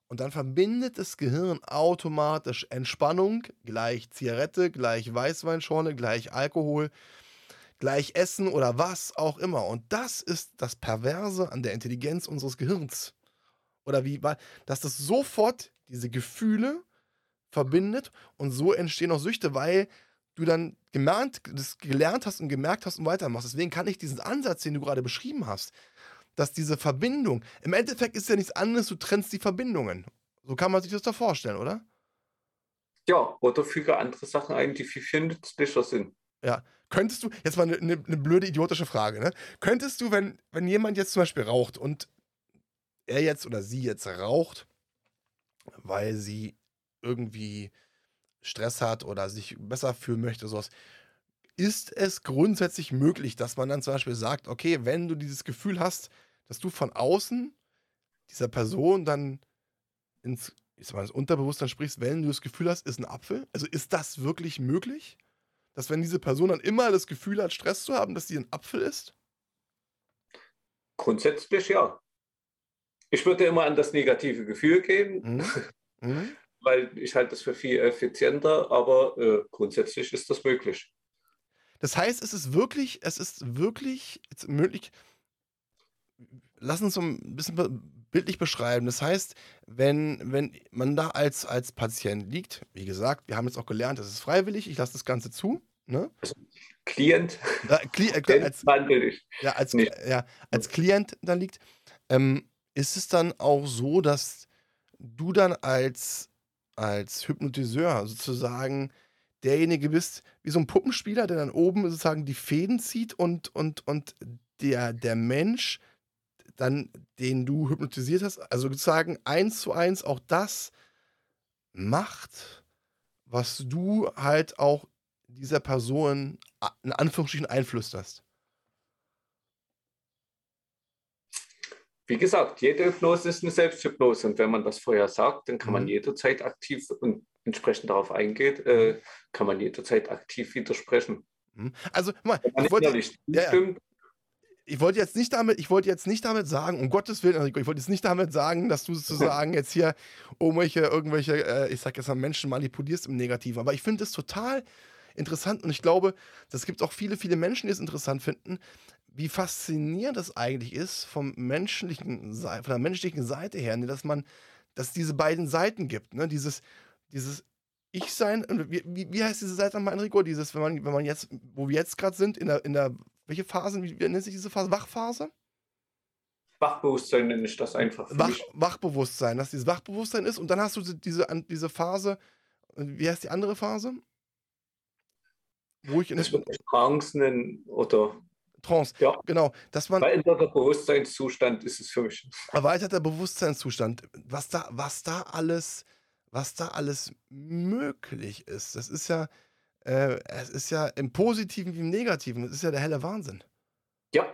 Und dann verbindet das Gehirn automatisch Entspannung gleich Zigarette, gleich Weißweinschorle, gleich Alkohol, gleich Essen oder was auch immer. Und das ist das Perverse an der Intelligenz unseres Gehirns. Oder wie, dass das sofort diese Gefühle verbindet und so entstehen auch Süchte, weil du dann gemerkt, das gelernt hast und gemerkt hast und weitermachst. Deswegen kann ich diesen Ansatz, den du gerade beschrieben hast, dass diese Verbindung, im Endeffekt ist ja nichts anderes, du trennst die Verbindungen. So kann man sich das da vorstellen, oder? Ja, oder füge andere Sachen ein, die viel, viel nützlicher sind. Ja. Könntest du, jetzt mal eine, eine, eine blöde, idiotische Frage, ne? Könntest du, wenn, wenn jemand jetzt zum Beispiel raucht und er jetzt oder sie jetzt raucht, weil sie irgendwie Stress hat oder sich besser fühlen möchte, sowas, ist es grundsätzlich möglich, dass man dann zum Beispiel sagt, okay, wenn du dieses Gefühl hast, dass du von außen dieser Person dann ins, ich sag mal, ins Unterbewusstsein sprichst, wenn du das Gefühl hast, ist ein Apfel? Also ist das wirklich möglich? Dass wenn diese Person dann immer das Gefühl hat, Stress zu haben, dass sie ein Apfel ist? Grundsätzlich ja. Ich würde immer an das negative Gefühl gehen, mhm. [laughs] Mhm. Weil ich halte das für viel effizienter, aber äh, grundsätzlich ist das möglich. Das heißt, es ist wirklich, es ist wirklich möglich, lass uns so ein bisschen bildlich beschreiben. Das heißt, wenn, wenn man da als, als Patient liegt, wie gesagt, wir haben jetzt auch gelernt, es ist freiwillig, ich lasse das Ganze zu. Ne? Also, Klient. Ja, Kli äh, als, ja, als, ja, als Klient da liegt, ähm, ist es dann auch so, dass du dann als, als Hypnotiseur sozusagen derjenige bist, wie so ein Puppenspieler, der dann oben sozusagen die Fäden zieht und, und, und der, der Mensch dann, den du hypnotisiert hast, also sozusagen eins zu eins auch das macht, was du halt auch dieser Person in Anführungsstrichen einflüsterst. Wie gesagt, jede Hypnose ist eine Selbsthypnose und wenn man das vorher sagt, dann kann man mhm. jederzeit aktiv und entsprechend darauf eingeht, äh, kann man jederzeit aktiv widersprechen. Mhm. Also, mal, ich wollte, ja, ja ich wollte jetzt nicht damit, ich wollte jetzt nicht damit sagen, um Gottes Willen, Enrico, ich wollte jetzt nicht damit sagen, dass du sozusagen jetzt hier irgendwelche, irgendwelche, äh, ich sag jetzt mal, Menschen manipulierst im Negativen. Aber ich finde es total interessant und ich glaube, es gibt auch viele, viele Menschen, die es interessant finden, wie faszinierend das eigentlich ist vom menschlichen, von der menschlichen Seite her, ne, dass man, dass es diese beiden Seiten gibt, ne? Dieses, dieses Ich-Sein, wie, wie, heißt diese Seite nochmal, Enrico? Dieses, wenn man, wenn man jetzt, wo wir jetzt gerade sind, in der, in der welche Phase, wie, wie nennt sich diese Phase? Wachphase? Wachbewusstsein nenne ich das einfach. Wach, Wachbewusstsein, dass dieses Wachbewusstsein ist und dann hast du diese, diese Phase, wie heißt die andere Phase? Wo ich in das wird Trance nennen oder Trance, ja. genau. Dass man, Erweiterter Bewusstseinszustand ist es für mich. Erweiterter Bewusstseinszustand. Was da, was da alles, was da alles möglich ist, das ist ja, äh, es ist ja im Positiven wie im Negativen, das ist ja der helle Wahnsinn. Ja,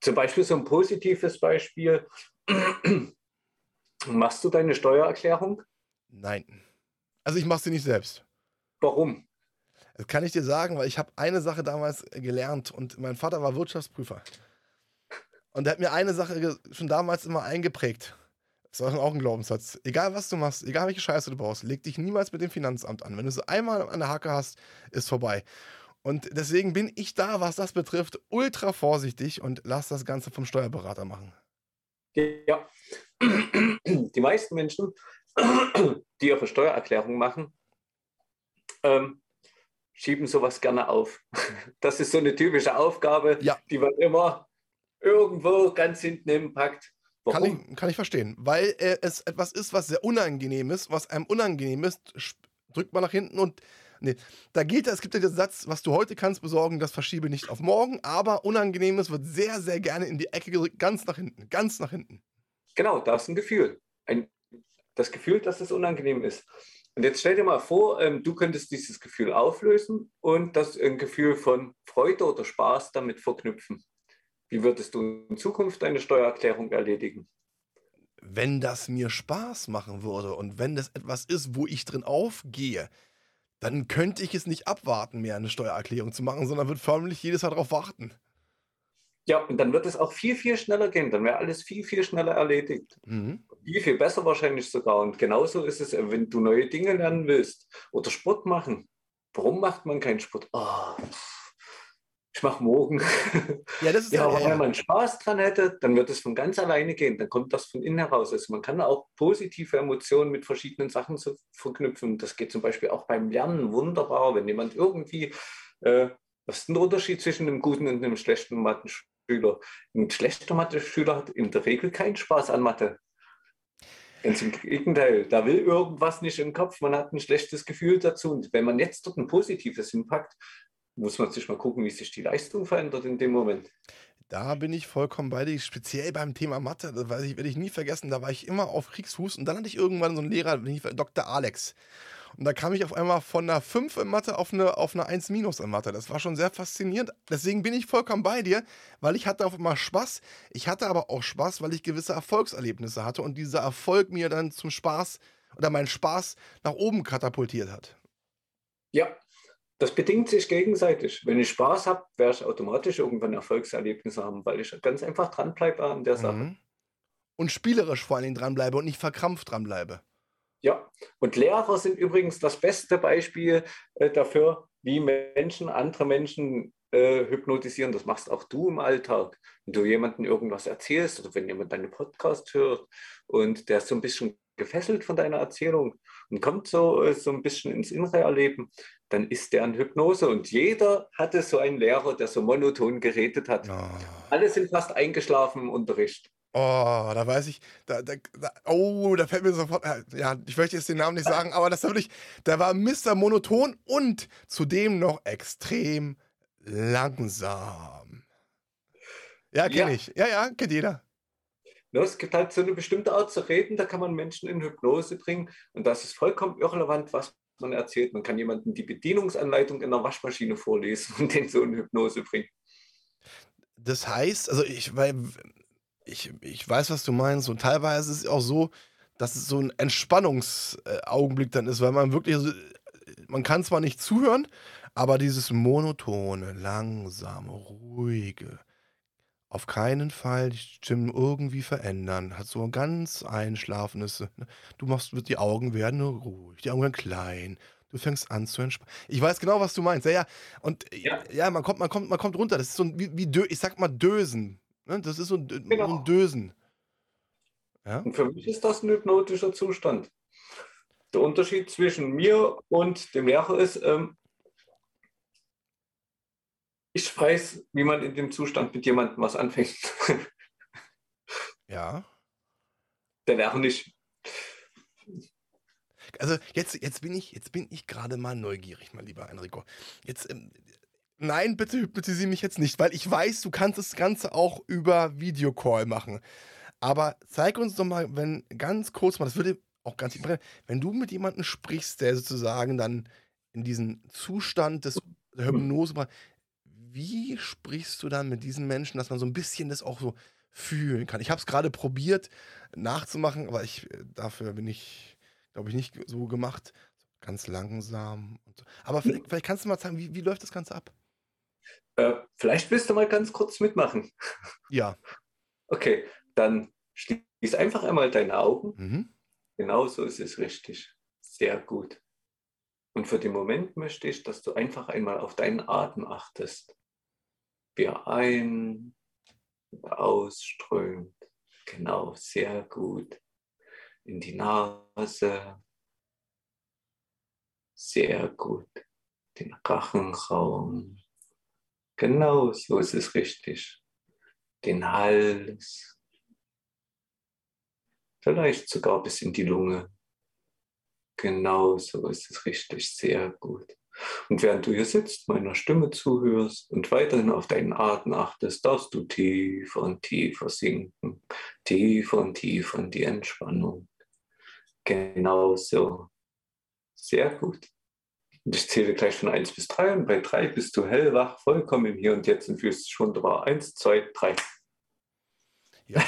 zum Beispiel so ein positives Beispiel. [clears throat] Machst du deine Steuererklärung? Nein. Also ich mache sie nicht selbst. Warum? Das kann ich dir sagen, weil ich habe eine Sache damals gelernt und mein Vater war Wirtschaftsprüfer. Und er hat mir eine Sache schon damals immer eingeprägt. Das ist auch ein Glaubenssatz. Egal was du machst, egal welche Scheiße du baust, leg dich niemals mit dem Finanzamt an. Wenn du es einmal an der Hacke hast, ist vorbei. Und deswegen bin ich da, was das betrifft, ultra vorsichtig und lass das Ganze vom Steuerberater machen. Ja. [clears throat] Die meisten Menschen, [clears throat] die ihre Steuererklärung machen, ähm, schieben sowas gerne auf. [laughs] Das ist so eine typische Aufgabe, ja. die man immer irgendwo ganz hinten im packt. Kann ich, kann ich verstehen, weil äh, es etwas ist, was sehr unangenehm ist, was einem unangenehm ist, drückt man nach hinten und nee, da gilt, es gibt ja den Satz, was du heute kannst besorgen, das verschiebe nicht auf morgen, aber Unangenehmes wird sehr, sehr gerne in die Ecke gedrückt, ganz nach hinten, ganz nach hinten. Genau, da ist ein Gefühl. Ein, das Gefühl, dass es unangenehm ist. Und jetzt stell dir mal vor, ähm, du könntest dieses Gefühl auflösen und das ein Gefühl von Freude oder Spaß damit verknüpfen. Wie würdest du in Zukunft deine Steuererklärung erledigen? Wenn das mir Spaß machen würde und wenn das etwas ist, wo ich drin aufgehe, dann könnte ich es nicht abwarten, mehr eine Steuererklärung zu machen, sondern würde förmlich jedes Mal darauf warten. Ja, und dann wird es auch viel, viel schneller gehen. Dann wäre alles viel, viel schneller erledigt. Mhm. Viel, viel besser wahrscheinlich sogar. Und genauso ist es, wenn du neue Dinge lernen willst oder Sport machen. Warum macht man keinen Sport? Oh, ich mache morgen. [laughs] Ja, das ist ja, aber ja, wenn man Spaß dran hätte, dann wird es von ganz alleine gehen. Dann kommt das von innen heraus. Also man kann auch positive Emotionen mit verschiedenen Sachen so verknüpfen. Das geht zum Beispiel auch beim Lernen wunderbar, wenn jemand irgendwie, äh, was ist der Unterschied zwischen einem guten und einem schlechten Mathe-Schüler? Ein schlechter Mathe-Schüler hat in der Regel keinen Spaß an Mathe. Ganz im Gegenteil, da will irgendwas nicht im Kopf, man hat ein schlechtes Gefühl dazu. Und wenn man jetzt dort ein positives hinpackt, muss man sich mal gucken, wie sich die Leistung verändert in dem Moment. Da bin ich vollkommen bei dir, speziell beim Thema Mathe, das werde ich nie vergessen, da war ich immer auf Kriegsfuß und dann hatte ich irgendwann so einen Lehrer, Dr. Alex. Und da kam ich auf einmal von einer 5 in Mathe auf eine, auf eine 1 minus in Mathe. Das war schon sehr faszinierend. Deswegen bin ich vollkommen bei dir, weil ich hatte auf einmal Spaß. Ich hatte aber auch Spaß, weil ich gewisse Erfolgserlebnisse hatte und dieser Erfolg mir dann zum Spaß oder meinen Spaß nach oben katapultiert hat. Ja, das bedingt sich gegenseitig. Wenn ich Spaß habe, werde ich automatisch irgendwann Erfolgserlebnisse haben, weil ich ganz einfach dranbleibe an der Sache. Mhm. Und spielerisch vor allen Dingen dranbleibe und nicht verkrampft dranbleibe. Ja, und Lehrer sind übrigens das beste Beispiel äh, dafür, wie Menschen andere Menschen äh, hypnotisieren. Das machst auch du im Alltag. Wenn du jemandem irgendwas erzählst oder wenn jemand deinen Podcast hört und der ist so ein bisschen gefesselt von deiner Erzählung und kommt so, äh, so ein bisschen ins innere Erleben, dann ist der in Hypnose. Und jeder hatte so einen Lehrer, der so monoton geredet hat. Oh. Alle sind fast eingeschlafen im Unterricht. Oh, da weiß ich, da, da, da, oh, da fällt mir sofort, äh, ja, ich möchte jetzt den Namen nicht sagen, aber das war wirklich, da war Mr. Monoton und zudem noch extrem langsam. Ja, kenne ja. ich. Ja, ja, kennt jeder. Ja, es gibt halt so eine bestimmte Art zu reden, da kann man Menschen in Hypnose bringen und das ist vollkommen irrelevant, was man erzählt. Man kann jemandem die Bedienungsanleitung in der Waschmaschine vorlesen [laughs] und den so in Hypnose bringen. Das heißt, also ich, weil ich, ich weiß, was du meinst und teilweise ist es auch so, dass es so ein Entspannungsaugenblick dann ist, weil man wirklich, also, man kann zwar nicht zuhören, aber dieses monotone, langsame, ruhige, auf keinen Fall die Stimmen irgendwie verändern. Hat so ein ganz einschlafendes. Ne? Du machst, die Augen werden ruhig, die Augen werden klein. Du fängst an zu entspannen. Ich weiß genau, was du meinst. Ja, ja. Und ja, ja man, kommt, man, kommt, man kommt runter. Das ist so ein, wie, wie ich sag mal Dösen. Ne? Das ist so ein, genau. so ein Dösen. Ja? Und für mich ist das ein hypnotischer Zustand. Der Unterschied zwischen mir und dem Lehrer ist, ähm, ich weiß, wie man in dem Zustand mit jemandem was anfängt. [laughs] ja. Der Lehrer nicht. Also jetzt, jetzt bin ich, jetzt bin ich gerade mal neugierig, mein lieber Enrico. Jetzt, ähm, nein, bitte hypnotisiere mich jetzt nicht, weil ich weiß, du kannst das Ganze auch über Videocall machen. Aber zeig uns doch mal, wenn ganz kurz mal, das würde auch ganz wenn du mit jemandem sprichst, der sozusagen dann in diesen Zustand des der Hypnose, wie sprichst du dann mit diesen Menschen, dass man so ein bisschen das auch so fühlen kann? Ich habe es gerade probiert nachzumachen, aber ich, äh, dafür bin ich, glaube ich, nicht so gemacht. Ganz langsam. So. Aber vielleicht, vielleicht, kannst du mal sagen, wie, wie läuft das Ganze ab? Äh, vielleicht willst du mal ganz kurz mitmachen. Ja. [laughs] Okay, dann schließ einfach einmal deine Augen. Mhm. Genau so ist es richtig. Sehr gut. Und für den Moment möchte ich, dass du einfach einmal auf deinen Atem achtest wie er ein- und ausströmt. Genau, sehr gut. In die Nase. Sehr gut. Den Rachenraum. Genau, so ist es richtig. Den Hals. Vielleicht sogar bis in die Lunge. Genau, so ist es richtig. Sehr gut. Und während du hier sitzt, meiner Stimme zuhörst und weiterhin auf deinen Atem achtest, darfst du tiefer und tiefer sinken, tiefer und tiefer in die Entspannung. Genau so. Sehr gut. Ich zähle gleich von 1 bis 3 und bei 3 bist du hellwach, vollkommen im Hier und Jetzt und fühlst dich wunderbar. 1, 2, 3. Ja,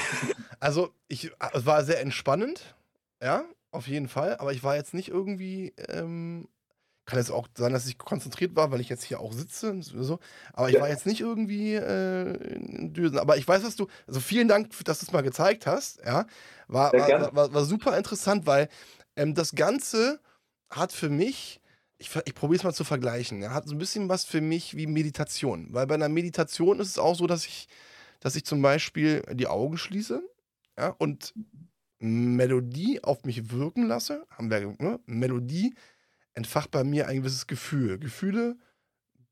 also ich, es war sehr entspannend, ja, auf jeden Fall, aber ich war jetzt nicht irgendwie ähm, kann jetzt auch sein, dass ich konzentriert war, weil ich jetzt hier auch sitze. So. Aber ich ja. war jetzt nicht irgendwie äh, in Düsen. Aber ich weiß, was du. Also vielen Dank, dass du es mal gezeigt hast. Ja. War, war, war, war, super interessant, weil ähm, das Ganze hat für mich ich, ich probiere es mal zu vergleichen. Er hat so ein bisschen was für mich wie Meditation. Weil bei einer Meditation ist es auch so, dass ich, dass ich zum Beispiel die Augen schließe ja, und Melodie auf mich wirken lasse. Haben wir, ne? Melodie entfacht bei mir ein gewisses Gefühl. Gefühle,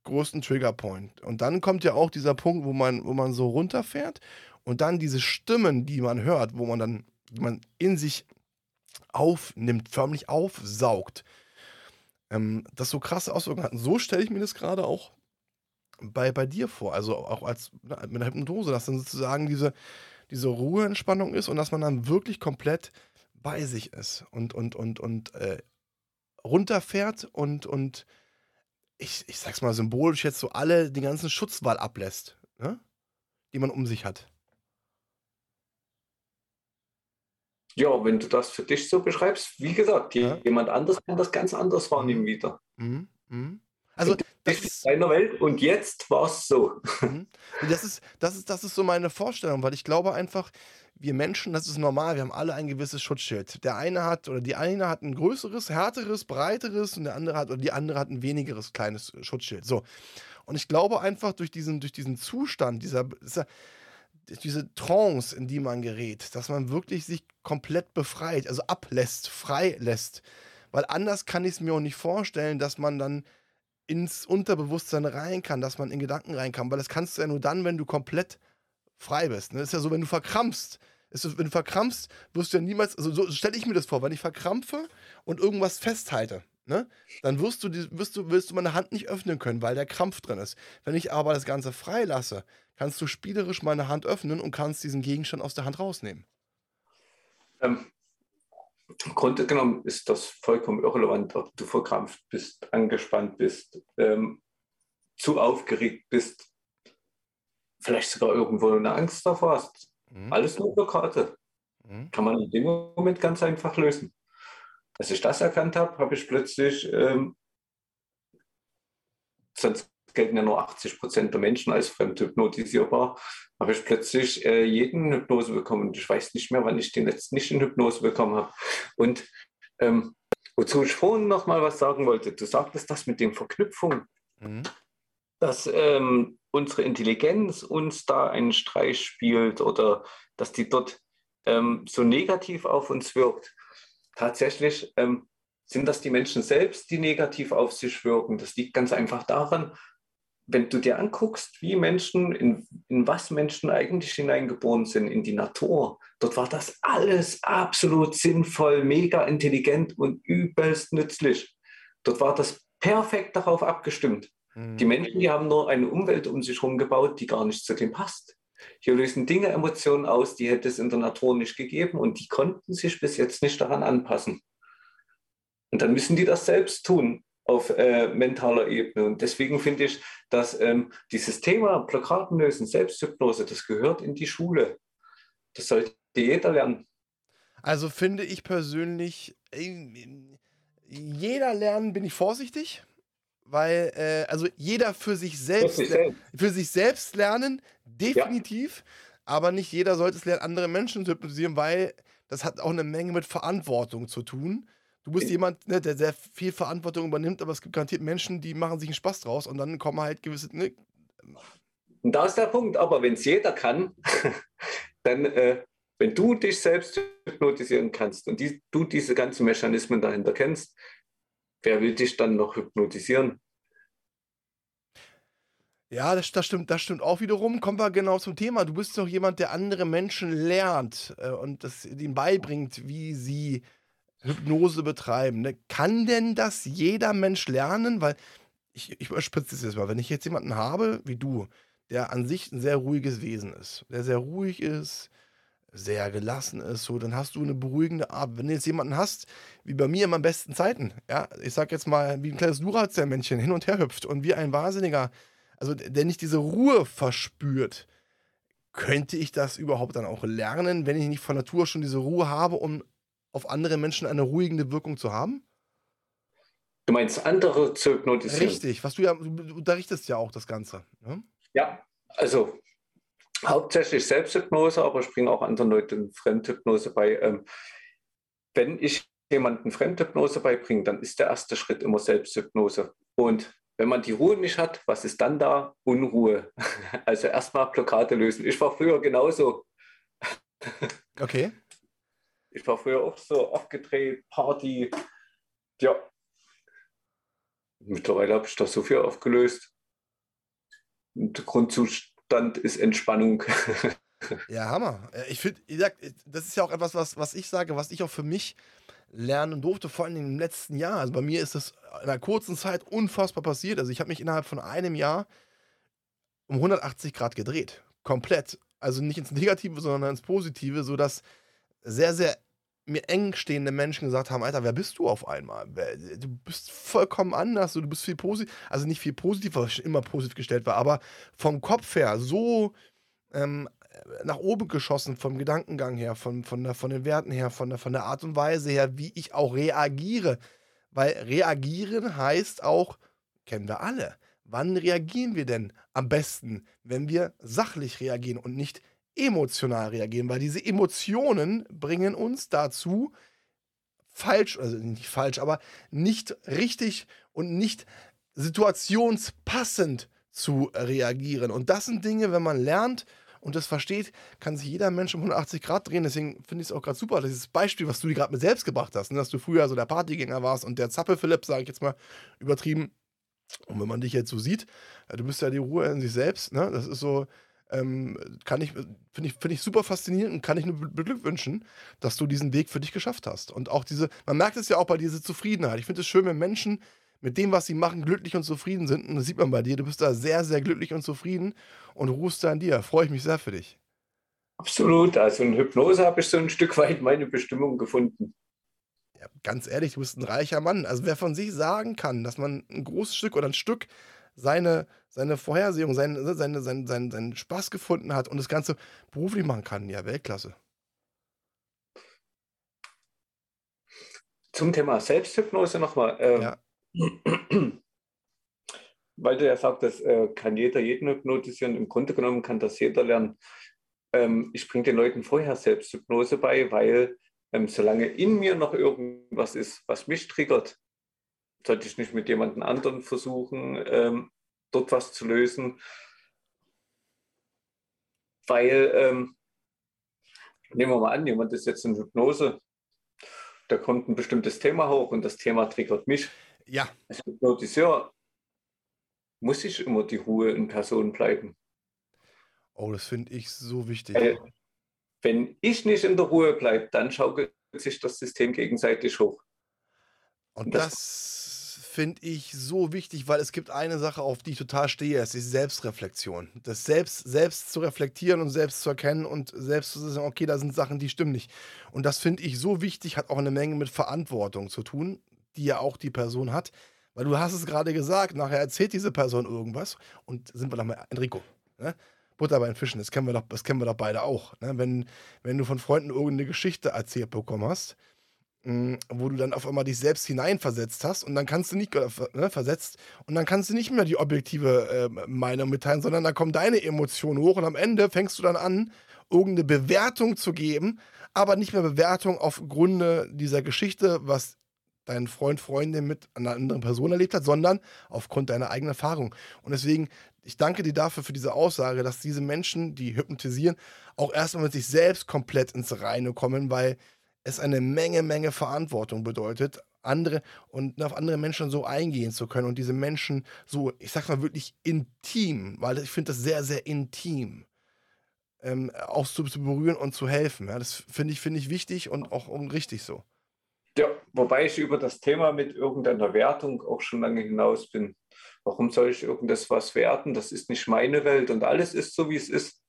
größten Triggerpoint. Und dann kommt ja auch dieser Punkt, wo man, wo man so runterfährt und dann diese Stimmen, die man hört, wo man dann, man in sich aufnimmt, förmlich aufsaugt ähm, das so krasse Auswirkungen hatten. So stelle ich mir das gerade auch bei, bei dir vor. Also auch als ne, mit der Hypnose, dass dann sozusagen diese, diese Ruheentspannung ist und dass man dann wirklich komplett bei sich ist und, und, und, und äh, runterfährt und, und ich, ich sag's mal symbolisch jetzt so alle, den ganzen Schutzwall ablässt, ne? die man um sich hat. Ja, wenn du das für dich so beschreibst, wie gesagt, ja. jemand anders kann das ganz anders wahrnehmen mhm. wieder. Mhm. Mhm. Also das ist deiner Welt und jetzt war es so. [laughs] Mhm. Das ist, das, ist, das ist so meine Vorstellung, weil ich glaube einfach, wir Menschen, das ist normal, wir haben alle ein gewisses Schutzschild. Der eine hat oder die eine hat ein größeres, härteres, breiteres und der andere hat oder die andere hat ein wenigeres kleines Schutzschild. So. Und ich glaube einfach durch diesen, durch diesen Zustand, dieser, dieser diese Trance, in die man gerät, dass man wirklich sich komplett befreit, also ablässt, frei lässt. Weil anders kann ich es mir auch nicht vorstellen, dass man dann ins Unterbewusstsein rein kann, dass man in Gedanken rein kann. Weil das kannst du ja nur dann, wenn du komplett frei bist. Ne? Das ist ja so, wenn du verkrampfst. Wenn du verkrampfst, wirst du ja niemals, also so stelle ich mir das vor, wenn ich verkrampfe und irgendwas festhalte, ne, dann wirst du, wirst du, wirst du meine Hand nicht öffnen können, weil der Krampf drin ist. Wenn ich aber das Ganze frei lasse, kannst du spielerisch meine Hand öffnen und kannst diesen Gegenstand aus der Hand rausnehmen. Ähm, Im Grunde genommen ist das vollkommen irrelevant, ob du verkrampft bist, angespannt bist, ähm, zu aufgeregt bist, vielleicht sogar irgendwo eine Angst davor hast. Mhm. Alles nur Blockade. Mhm. Kann man in dem Moment ganz einfach lösen. Als ich das erkannt habe, habe ich plötzlich, ähm, sonst gelten ja nur 80 Prozent der Menschen als fremdhypnotisierbar, habe ich plötzlich äh, jeden Hypnose bekommen. Ich weiß nicht mehr, wann ich den letzten nicht in Hypnose bekommen habe. Und ähm, wozu ich vorhin noch mal was sagen wollte, du sagtest das mit den Verknüpfungen, mhm. dass ähm, unsere Intelligenz uns da einen Streich spielt oder dass die dort ähm, so negativ auf uns wirkt. Tatsächlich ähm, sind das die Menschen selbst, die negativ auf sich wirken. Das liegt ganz einfach daran, wenn du dir anguckst, wie Menschen, in, in was Menschen eigentlich hineingeboren sind, in die Natur, dort war das alles absolut sinnvoll, mega intelligent und übelst nützlich. Dort war das perfekt darauf abgestimmt. Mhm. Die Menschen, die haben nur eine Umwelt um sich herum gebaut, die gar nicht zu dem passt. Hier lösen Dinge Emotionen aus, die hätte es in der Natur nicht gegeben und die konnten sich bis jetzt nicht daran anpassen. Und dann müssen die das selbst tun auf äh, mentaler Ebene. Und deswegen finde ich, dass ähm, dieses Thema Blockaden lösen, Selbsthypnose, das gehört in die Schule. Das sollte jeder lernen. Also finde ich persönlich, jeder lernen bin ich vorsichtig, weil äh, also jeder für sich selbst, für sich selbst lernen, definitiv, ja. aber nicht jeder sollte es lernen, andere Menschen zu hypnotisieren, weil das hat auch eine Menge mit Verantwortung zu tun. Du bist jemand, ne, der sehr viel Verantwortung übernimmt, aber es gibt garantiert Menschen, die machen sich einen Spaß draus und dann kommen halt gewisse. Ne. Und da ist der Punkt, aber wenn es jeder kann, [laughs] dann, äh, wenn du dich selbst hypnotisieren kannst und die, du diese ganzen Mechanismen dahinter kennst, wer will dich dann noch hypnotisieren? Ja, das, das, stimmt, das stimmt auch wiederum. Kommen wir genau zum Thema. Du bist doch jemand, der andere Menschen lernt äh, und das ihnen beibringt, wie sie Hypnose betreiben. Ne? Kann denn das jeder Mensch lernen? Weil ich, ich überspitze es jetzt mal. Wenn ich jetzt jemanden habe, wie du, der an sich ein sehr ruhiges Wesen ist, der sehr ruhig ist, sehr gelassen ist, so, dann hast du eine beruhigende Art. Wenn du jetzt jemanden hast, wie bei mir in meinen besten Zeiten, ja, ich sag jetzt mal, wie ein kleines Duracell-Männchen hin und her hüpft und wie ein Wahnsinniger, also der nicht diese Ruhe verspürt, könnte ich das überhaupt dann auch lernen, wenn ich nicht von Natur schon diese Ruhe habe, um auf andere Menschen eine ruhigende Wirkung zu haben? Du meinst andere zu hypnotisieren? Richtig, was du ja, du unterrichtest ja auch das Ganze. Ne? Ja, also hauptsächlich Selbsthypnose, aber ich bringe auch anderen Leuten Fremdhypnose bei. Ähm, wenn ich jemandem Fremdhypnose beibringen, dann ist der erste Schritt immer Selbsthypnose. Und wenn man die Ruhe nicht hat, was ist dann da? Unruhe. [laughs] Also erstmal Blockade lösen. Ich war früher genauso. [laughs] Okay. Ich war früher auch so aufgedreht, Party. Ja. Mittlerweile habe ich da so viel aufgelöst. Und der Grundzustand ist Entspannung. [laughs] Ja, Hammer. Ich finde, das ist ja auch etwas, was, was ich sage, was ich auch für mich lernen durfte, vor allem im letzten Jahr. Also bei mir ist das in einer kurzen Zeit unfassbar passiert. Also ich habe mich innerhalb von einem Jahr um 180 Grad gedreht. Komplett. Also nicht ins Negative, sondern ins Positive, sodass sehr, sehr mir eng stehende Menschen gesagt haben, Alter, wer bist du auf einmal? Du bist vollkommen anders, du bist viel positiv, also nicht viel positiv, was schon immer positiv gestellt war, aber vom Kopf her so ähm, nach oben geschossen, vom Gedankengang her, von, von, der, von den Werten her, von der, von der Art und Weise her, wie ich auch reagiere. Weil reagieren heißt auch, kennen wir alle, wann reagieren wir denn am besten, wenn wir sachlich reagieren und nicht emotional reagieren, weil diese Emotionen bringen uns dazu, falsch, also nicht falsch, aber nicht richtig und nicht situationspassend zu reagieren. Und das sind Dinge, wenn man lernt und das versteht, kann sich jeder Mensch um 180 Grad drehen. Deswegen finde ich es auch gerade super, dieses Beispiel, was du dir gerade mit selbst gebracht hast, ne? dass du früher so der Partygänger warst und der Zappe Philipp, sage ich jetzt mal übertrieben. Und wenn man dich jetzt so sieht, du bist ja die Ruhe in sich selbst, ne? das ist so, ähm, kann ich, finde ich, find ich super faszinierend und kann ich nur beglückwünschen, dass du diesen Weg für dich geschafft hast. Und auch diese, man merkt es ja auch bei dieser Zufriedenheit. Ich finde es schön, wenn Menschen mit dem, was sie machen, glücklich und zufrieden sind. Und das sieht man bei dir. Du bist da sehr, sehr glücklich und zufrieden und ruhst da an dir. Freue ich mich sehr für dich. Absolut. Also in Hypnose habe ich so ein Stück weit meine Bestimmung gefunden. Ja, ganz ehrlich, du bist ein reicher Mann. Also wer von sich sagen kann, dass man ein großes Stück oder ein Stück seine, seine Vorhersehung, seinen, ne, seine, seinen, seinen, seinen Spaß gefunden hat und das Ganze beruflich machen kann, ja, Weltklasse. Zum Thema Selbsthypnose nochmal. Ähm, ja. [clears throat] Weil du ja sagst, äh, kann jeder jeden hypnotisieren. Im Grunde genommen kann das jeder lernen. Ähm, ich bringe den Leuten vorher Selbsthypnose bei, weil ähm, solange in mir noch irgendwas ist, was mich triggert, sollte ich nicht mit jemandem anderen versuchen, ähm, dort was zu lösen. Weil, ähm, nehmen wir mal an, jemand ist jetzt in Hypnose, da kommt ein bestimmtes Thema hoch und das Thema triggert mich. Ja. Als Hypnotiseur muss ich immer die Ruhe in Person bleiben. Oh, das finde ich so wichtig. Weil, wenn ich nicht in der Ruhe bleibe, dann schaukelt sich das System gegenseitig hoch. Und, das, das finde ich so wichtig, weil es gibt eine Sache, auf die ich total stehe, es ist Selbstreflexion. Das selbst, selbst zu reflektieren und selbst zu erkennen und selbst zu sagen, okay, da sind Sachen, die stimmen nicht. Und das finde ich so wichtig, hat auch eine Menge mit Verantwortung zu tun die ja auch die Person hat. Weil du hast es gerade gesagt, nachher erzählt diese Person irgendwas und sind wir doch mal Enrico. Ne? Butter bei den Fischen, das kennen wir doch, das kennen wir doch beide auch. Ne? Wenn, wenn du von Freunden irgendeine Geschichte erzählt bekommen hast, wo du dann auf einmal dich selbst hineinversetzt hast und dann kannst du nicht ne, versetzt und dann kannst du nicht mehr die objektive äh, Meinung mitteilen, sondern dann kommen deine Emotionen hoch und am Ende fängst du dann an, irgendeine Bewertung zu geben, aber nicht mehr Bewertung aufgrund dieser Geschichte, was dein Freund, Freundin mit einer anderen Person erlebt hat, sondern aufgrund deiner eigenen Erfahrung. Und deswegen, ich danke dir dafür für diese Aussage, dass diese Menschen, die hypnotisieren, auch erstmal mit sich selbst komplett ins Reine kommen, weil es eine Menge, Menge Verantwortung bedeutet, andere und auf andere Menschen so eingehen zu können und diese Menschen so, ich sag mal wirklich intim, weil ich finde das sehr, sehr intim. Ähm, auch zu, zu berühren und zu helfen. Ja, das finde ich, find ich wichtig und auch und richtig so. Ja, wobei ich über das Thema mit irgendeiner Wertung auch schon lange hinaus bin. Warum soll ich irgendwas was werten? Das ist nicht meine Welt und alles ist so, wie es ist.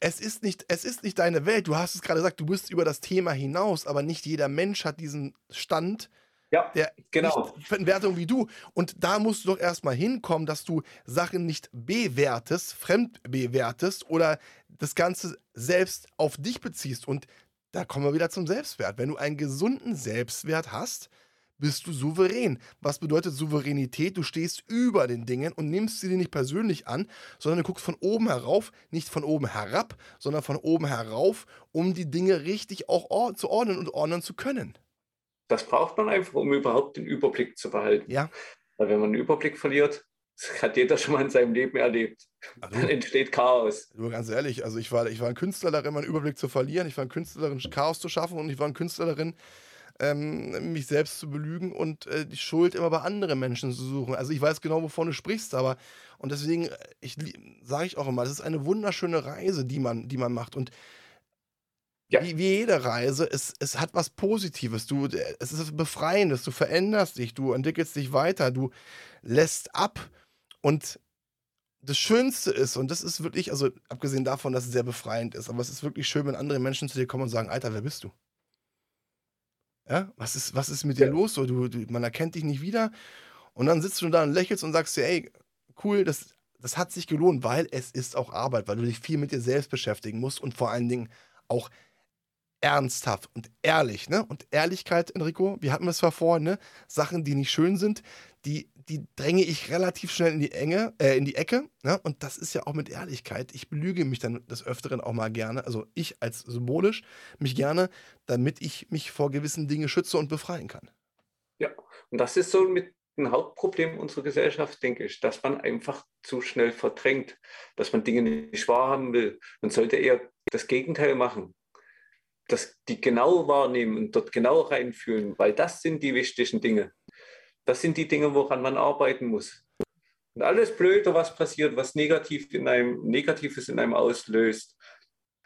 Es ist nicht, es ist nicht deine Welt. Du hast es gerade gesagt, du bist über das Thema hinaus, aber nicht jeder Mensch hat diesen Stand, ja, der genau. Wertung wie du. Und da musst du doch erstmal hinkommen, dass du Sachen nicht bewertest, fremd bewertest oder das Ganze selbst auf dich beziehst. Und da kommen wir wieder zum Selbstwert. Wenn du einen gesunden Selbstwert hast, bist du souverän. Was bedeutet Souveränität? Du stehst über den Dingen und nimmst sie dir nicht persönlich an, sondern du guckst von oben herauf, nicht von oben herab, sondern von oben herauf, um die Dinge richtig auch zu ordnen und ordnen zu können. Das braucht man einfach, um überhaupt den Überblick zu behalten. Ja. Weil wenn man einen Überblick verliert, das hat jeder schon mal in seinem Leben erlebt. Also, Dann entsteht Chaos. Nur ganz ehrlich, also ich war, ich war ein Künstler darin, meinen Überblick zu verlieren. Ich war ein Künstler darin, Chaos zu schaffen und ich war ein Künstler darin, ähm, mich selbst zu belügen und äh, die Schuld immer bei anderen Menschen zu suchen. Also ich weiß genau, wovon du sprichst, aber und deswegen äh, sage ich auch immer, das ist eine wunderschöne Reise, die man, die man macht und ja. wie, wie jede Reise, es, es hat was Positives. Du, es ist befreiendes, du veränderst dich, du entwickelst dich weiter, du lässt ab und das Schönste ist, und das ist wirklich, also abgesehen davon, dass es sehr befreiend ist, aber es ist wirklich schön, wenn andere Menschen zu dir kommen und sagen, Alter, wer bist du? Ja, was ist, was ist mit dir ja. los? So, du, du, man erkennt dich nicht wieder. Und dann sitzt du da und lächelst und sagst dir, ey, cool, das, das hat sich gelohnt, weil es ist auch Arbeit, weil du dich viel mit dir selbst beschäftigen musst und vor allen Dingen auch ernsthaft und ehrlich, ne? Und Ehrlichkeit, Enrico, wir hatten es zwar vorhin, ne? Sachen, die nicht schön sind, die, die dränge ich relativ schnell in die Enge, äh, in die Ecke, ne? Und das ist ja auch mit Ehrlichkeit. Ich belüge mich dann des Öfteren auch mal gerne, also ich als symbolisch, mich gerne, damit ich mich vor gewissen Dingen schütze und befreien kann. Ja, und das ist so mit ein Hauptproblem unserer Gesellschaft, denke ich, dass man einfach zu schnell verdrängt, dass man Dinge nicht wahrhaben will. Man sollte eher das Gegenteil machen das, die genau wahrnehmen und dort genau reinfühlen, weil das sind die wichtigen Dinge. Das sind die Dinge, woran man arbeiten muss. Und alles Blöde, was passiert, was negativ in einem, Negatives in einem auslöst,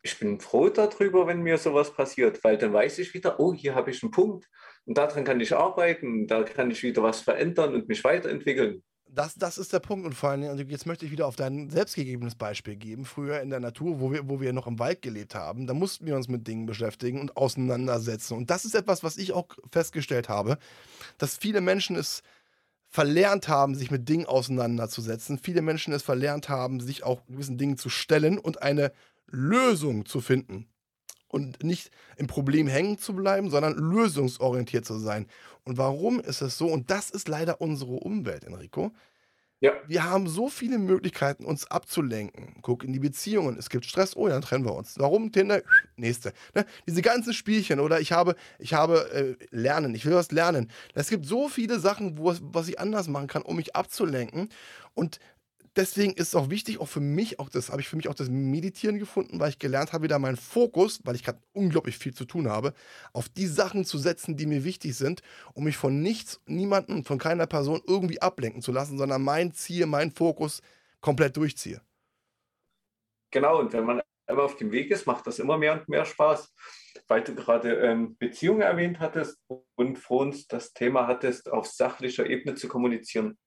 ich bin froh darüber, wenn mir sowas passiert, weil dann weiß ich wieder, oh, hier habe ich einen Punkt und daran kann ich arbeiten, da kann ich wieder was verändern und mich weiterentwickeln das, das ist der Punkt. Und vor allem, jetzt möchte ich wieder auf dein selbstgegebenes Beispiel geben. Früher in der Natur, wo wir, wo wir noch im Wald gelebt haben, da mussten wir uns mit Dingen beschäftigen und auseinandersetzen. Und das ist etwas, was ich auch festgestellt habe, dass viele Menschen es verlernt haben, sich mit Dingen auseinanderzusetzen. Viele Menschen es verlernt haben, sich auch gewissen Dingen zu stellen und eine Lösung zu finden und nicht im Problem hängen zu bleiben, sondern lösungsorientiert zu sein. Und warum ist es so? Und das ist leider unsere Umwelt, Enrico. Ja. Wir haben so viele Möglichkeiten, uns abzulenken. Guck in die Beziehungen. Es gibt Stress. Oh, dann trennen wir uns. Warum? Tinder? Nächste. Ne? Diese ganzen Spielchen oder ich habe, ich habe äh, lernen. Ich will was lernen. Es gibt so viele Sachen, wo, was ich anders machen kann, um mich abzulenken. Und deswegen ist es auch wichtig, auch für mich, auch das habe ich für mich auch das Meditieren gefunden, weil ich gelernt habe, wieder meinen Fokus, weil ich gerade unglaublich viel zu tun habe, auf die Sachen zu setzen, die mir wichtig sind, um mich von nichts, niemandem, von keiner Person irgendwie ablenken zu lassen, sondern mein Ziel, mein Fokus komplett durchziehe. Genau, und wenn man einmal auf dem Weg ist, macht das immer mehr und mehr Spaß. Weil du gerade ähm, Beziehungen erwähnt hattest und vor uns das Thema hattest, auf sachlicher Ebene zu kommunizieren.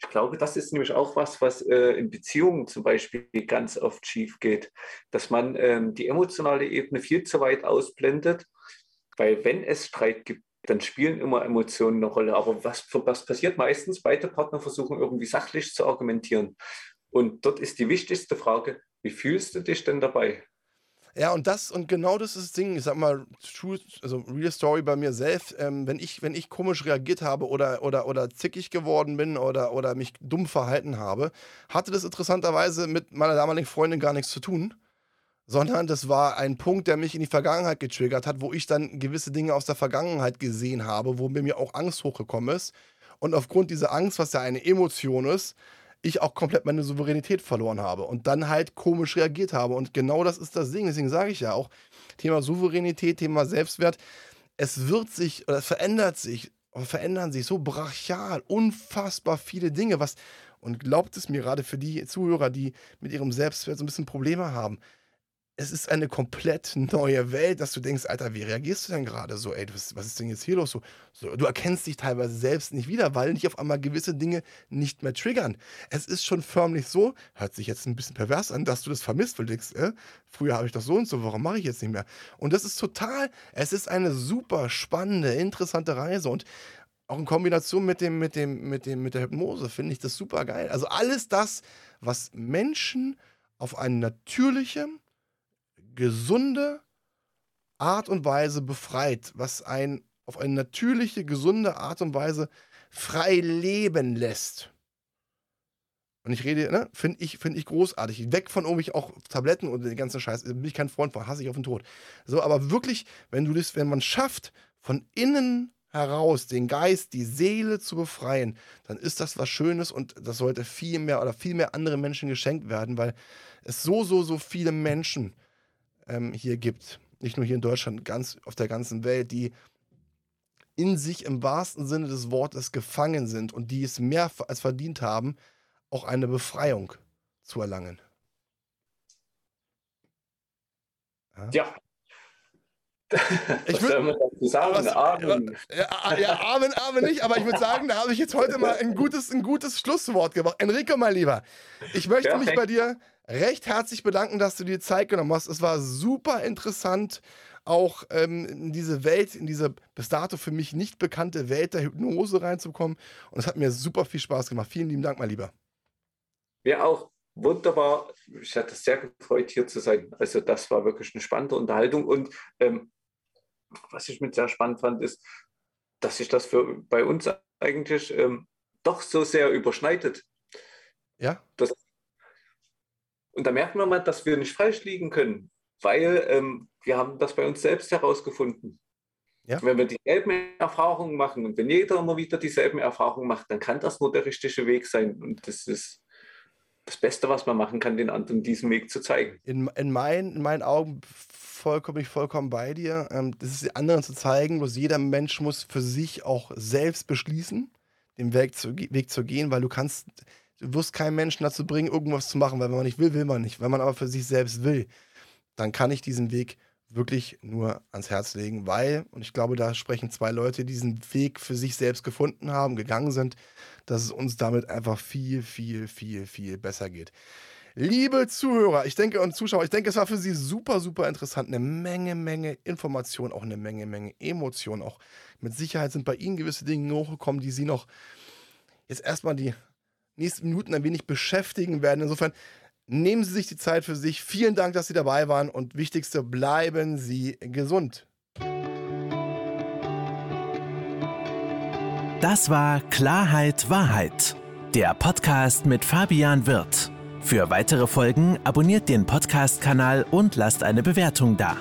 Ich glaube, das ist nämlich auch was, was äh, in Beziehungen zum Beispiel ganz oft schief geht, dass man ähm, die emotionale Ebene viel zu weit ausblendet, weil wenn es Streit gibt, dann spielen immer Emotionen eine Rolle. Aber was, was passiert meistens? Beide Partner versuchen irgendwie sachlich zu argumentieren. Und dort ist die wichtigste Frage, wie fühlst du dich denn dabei? Ja, und das, und genau das ist das Ding, ich sag mal, true, also Real Story bei mir selbst, ähm, wenn, ich, wenn ich komisch reagiert habe oder, oder, oder zickig geworden bin oder, oder mich dumm verhalten habe, hatte das interessanterweise mit meiner damaligen Freundin gar nichts zu tun, sondern das war ein Punkt, der mich in die Vergangenheit getriggert hat, wo ich dann gewisse Dinge aus der Vergangenheit gesehen habe, wo mir auch Angst hochgekommen ist. Und aufgrund dieser Angst, was ja eine Emotion ist, ich auch komplett meine Souveränität verloren habe und dann halt komisch reagiert habe. Und genau das ist das Ding. Deswegen sage ich ja auch, Thema Souveränität, Thema Selbstwert, es wird sich oder es verändert sich, verändern sich so brachial, unfassbar viele Dinge, was, und glaubt es mir gerade für die Zuhörer, die mit ihrem Selbstwert so ein bisschen Probleme haben, es ist eine komplett neue Welt, dass du denkst, Alter, wie reagierst du denn gerade so? Ey, was, was ist denn jetzt hier los? So, so, du erkennst dich teilweise selbst nicht wieder, weil dich auf einmal gewisse Dinge nicht mehr triggern. Es ist schon förmlich so, hört sich jetzt ein bisschen pervers an, dass du das vermisst, weil du denkst, äh, früher habe ich das so und so, warum mache ich jetzt nicht mehr? Und das ist total, es ist eine super spannende, interessante Reise und auch in Kombination mit dem, mit dem, mit dem, mit der Hypnose finde ich das super geil. Also alles das, was Menschen auf eine natürliche, gesunde Art und Weise befreit, was ein auf eine natürliche, gesunde Art und Weise frei leben lässt. Und ich rede, ne, finde ich, find ich großartig. Weg von irgendwie auch Tabletten und den ganzen Scheiß. Bin ich kein Freund von, hasse ich auf den Tod. So, aber wirklich, wenn du das, wenn man schafft, von innen heraus den Geist, die Seele zu befreien, dann ist das was Schönes und das sollte viel mehr oder viel mehr andere Menschen geschenkt werden, weil es so, so, so viele Menschen ähm, hier gibt, nicht nur hier in Deutschland, ganz auf der ganzen Welt, die in sich im wahrsten Sinne des Wortes gefangen sind und die es mehr als verdient haben, auch eine Befreiung zu erlangen. Ja, ja ich dazu sagen? Amen. Ja, ja, Amen, Amen nicht, aber ich würde sagen, da habe ich jetzt heute mal ein gutes, ein gutes Schlusswort gemacht. Enrico, mein Lieber, ich möchte Perfekt. mich bei dir recht herzlich bedanken, dass du dir Zeit genommen hast. Es war super interessant, auch ähm, in diese Welt, in diese bis dato für mich nicht bekannte Welt der Hypnose reinzukommen. Und es hat mir super viel Spaß gemacht. Vielen lieben Dank, mein Lieber. Mir auch. Wunderbar. Ich hatte es sehr gefreut, hier zu sein. Also das war wirklich eine spannende Unterhaltung. Und ähm, was ich mit sehr spannend fand, ist, dass sich das für bei uns eigentlich ähm, doch so sehr überschneidet. Ja. Das, und da merkt man mal, dass wir nicht falsch liegen können, weil ähm, wir haben das bei uns selbst herausgefunden. Ja. Wenn wir dieselben Erfahrungen machen und wenn jeder immer wieder dieselben Erfahrungen macht, dann kann das nur der richtige Weg sein. Und das ist das Beste, was man machen kann, den anderen diesen Weg zu zeigen. In, in, mein, in meinen Augen vollkommen, ich vollkommen bei dir. Ähm, das ist den anderen zu zeigen, bloß jeder Mensch muss für sich auch selbst beschließen, den Weg zu, Weg zu gehen, weil du kannst, du wirst keinen Menschen dazu bringen, irgendwas zu machen, weil wenn man nicht will, will man nicht. Wenn man aber für sich selbst will, dann kann ich diesen Weg wirklich nur ans Herz legen, weil, und ich glaube, da sprechen zwei Leute, die diesen Weg für sich selbst gefunden haben, gegangen sind, dass es uns damit einfach viel, viel, viel, viel besser geht. Liebe Zuhörer, ich denke und Zuschauer, ich denke, es war für Sie super, super interessant. Eine Menge, Menge Information, auch eine Menge, Menge Emotion. Auch mit Sicherheit sind bei Ihnen gewisse Dinge hochgekommen, die Sie noch jetzt erstmal die nächsten Minuten ein wenig beschäftigen werden. Insofern nehmen Sie sich die Zeit für sich. Vielen Dank, dass Sie dabei waren und wichtigste, bleiben Sie gesund. Das war Klarheit Wahrheit, der Podcast mit Fabian Wirth. Für weitere Folgen abonniert den Podcast-Kanal und lasst eine Bewertung da.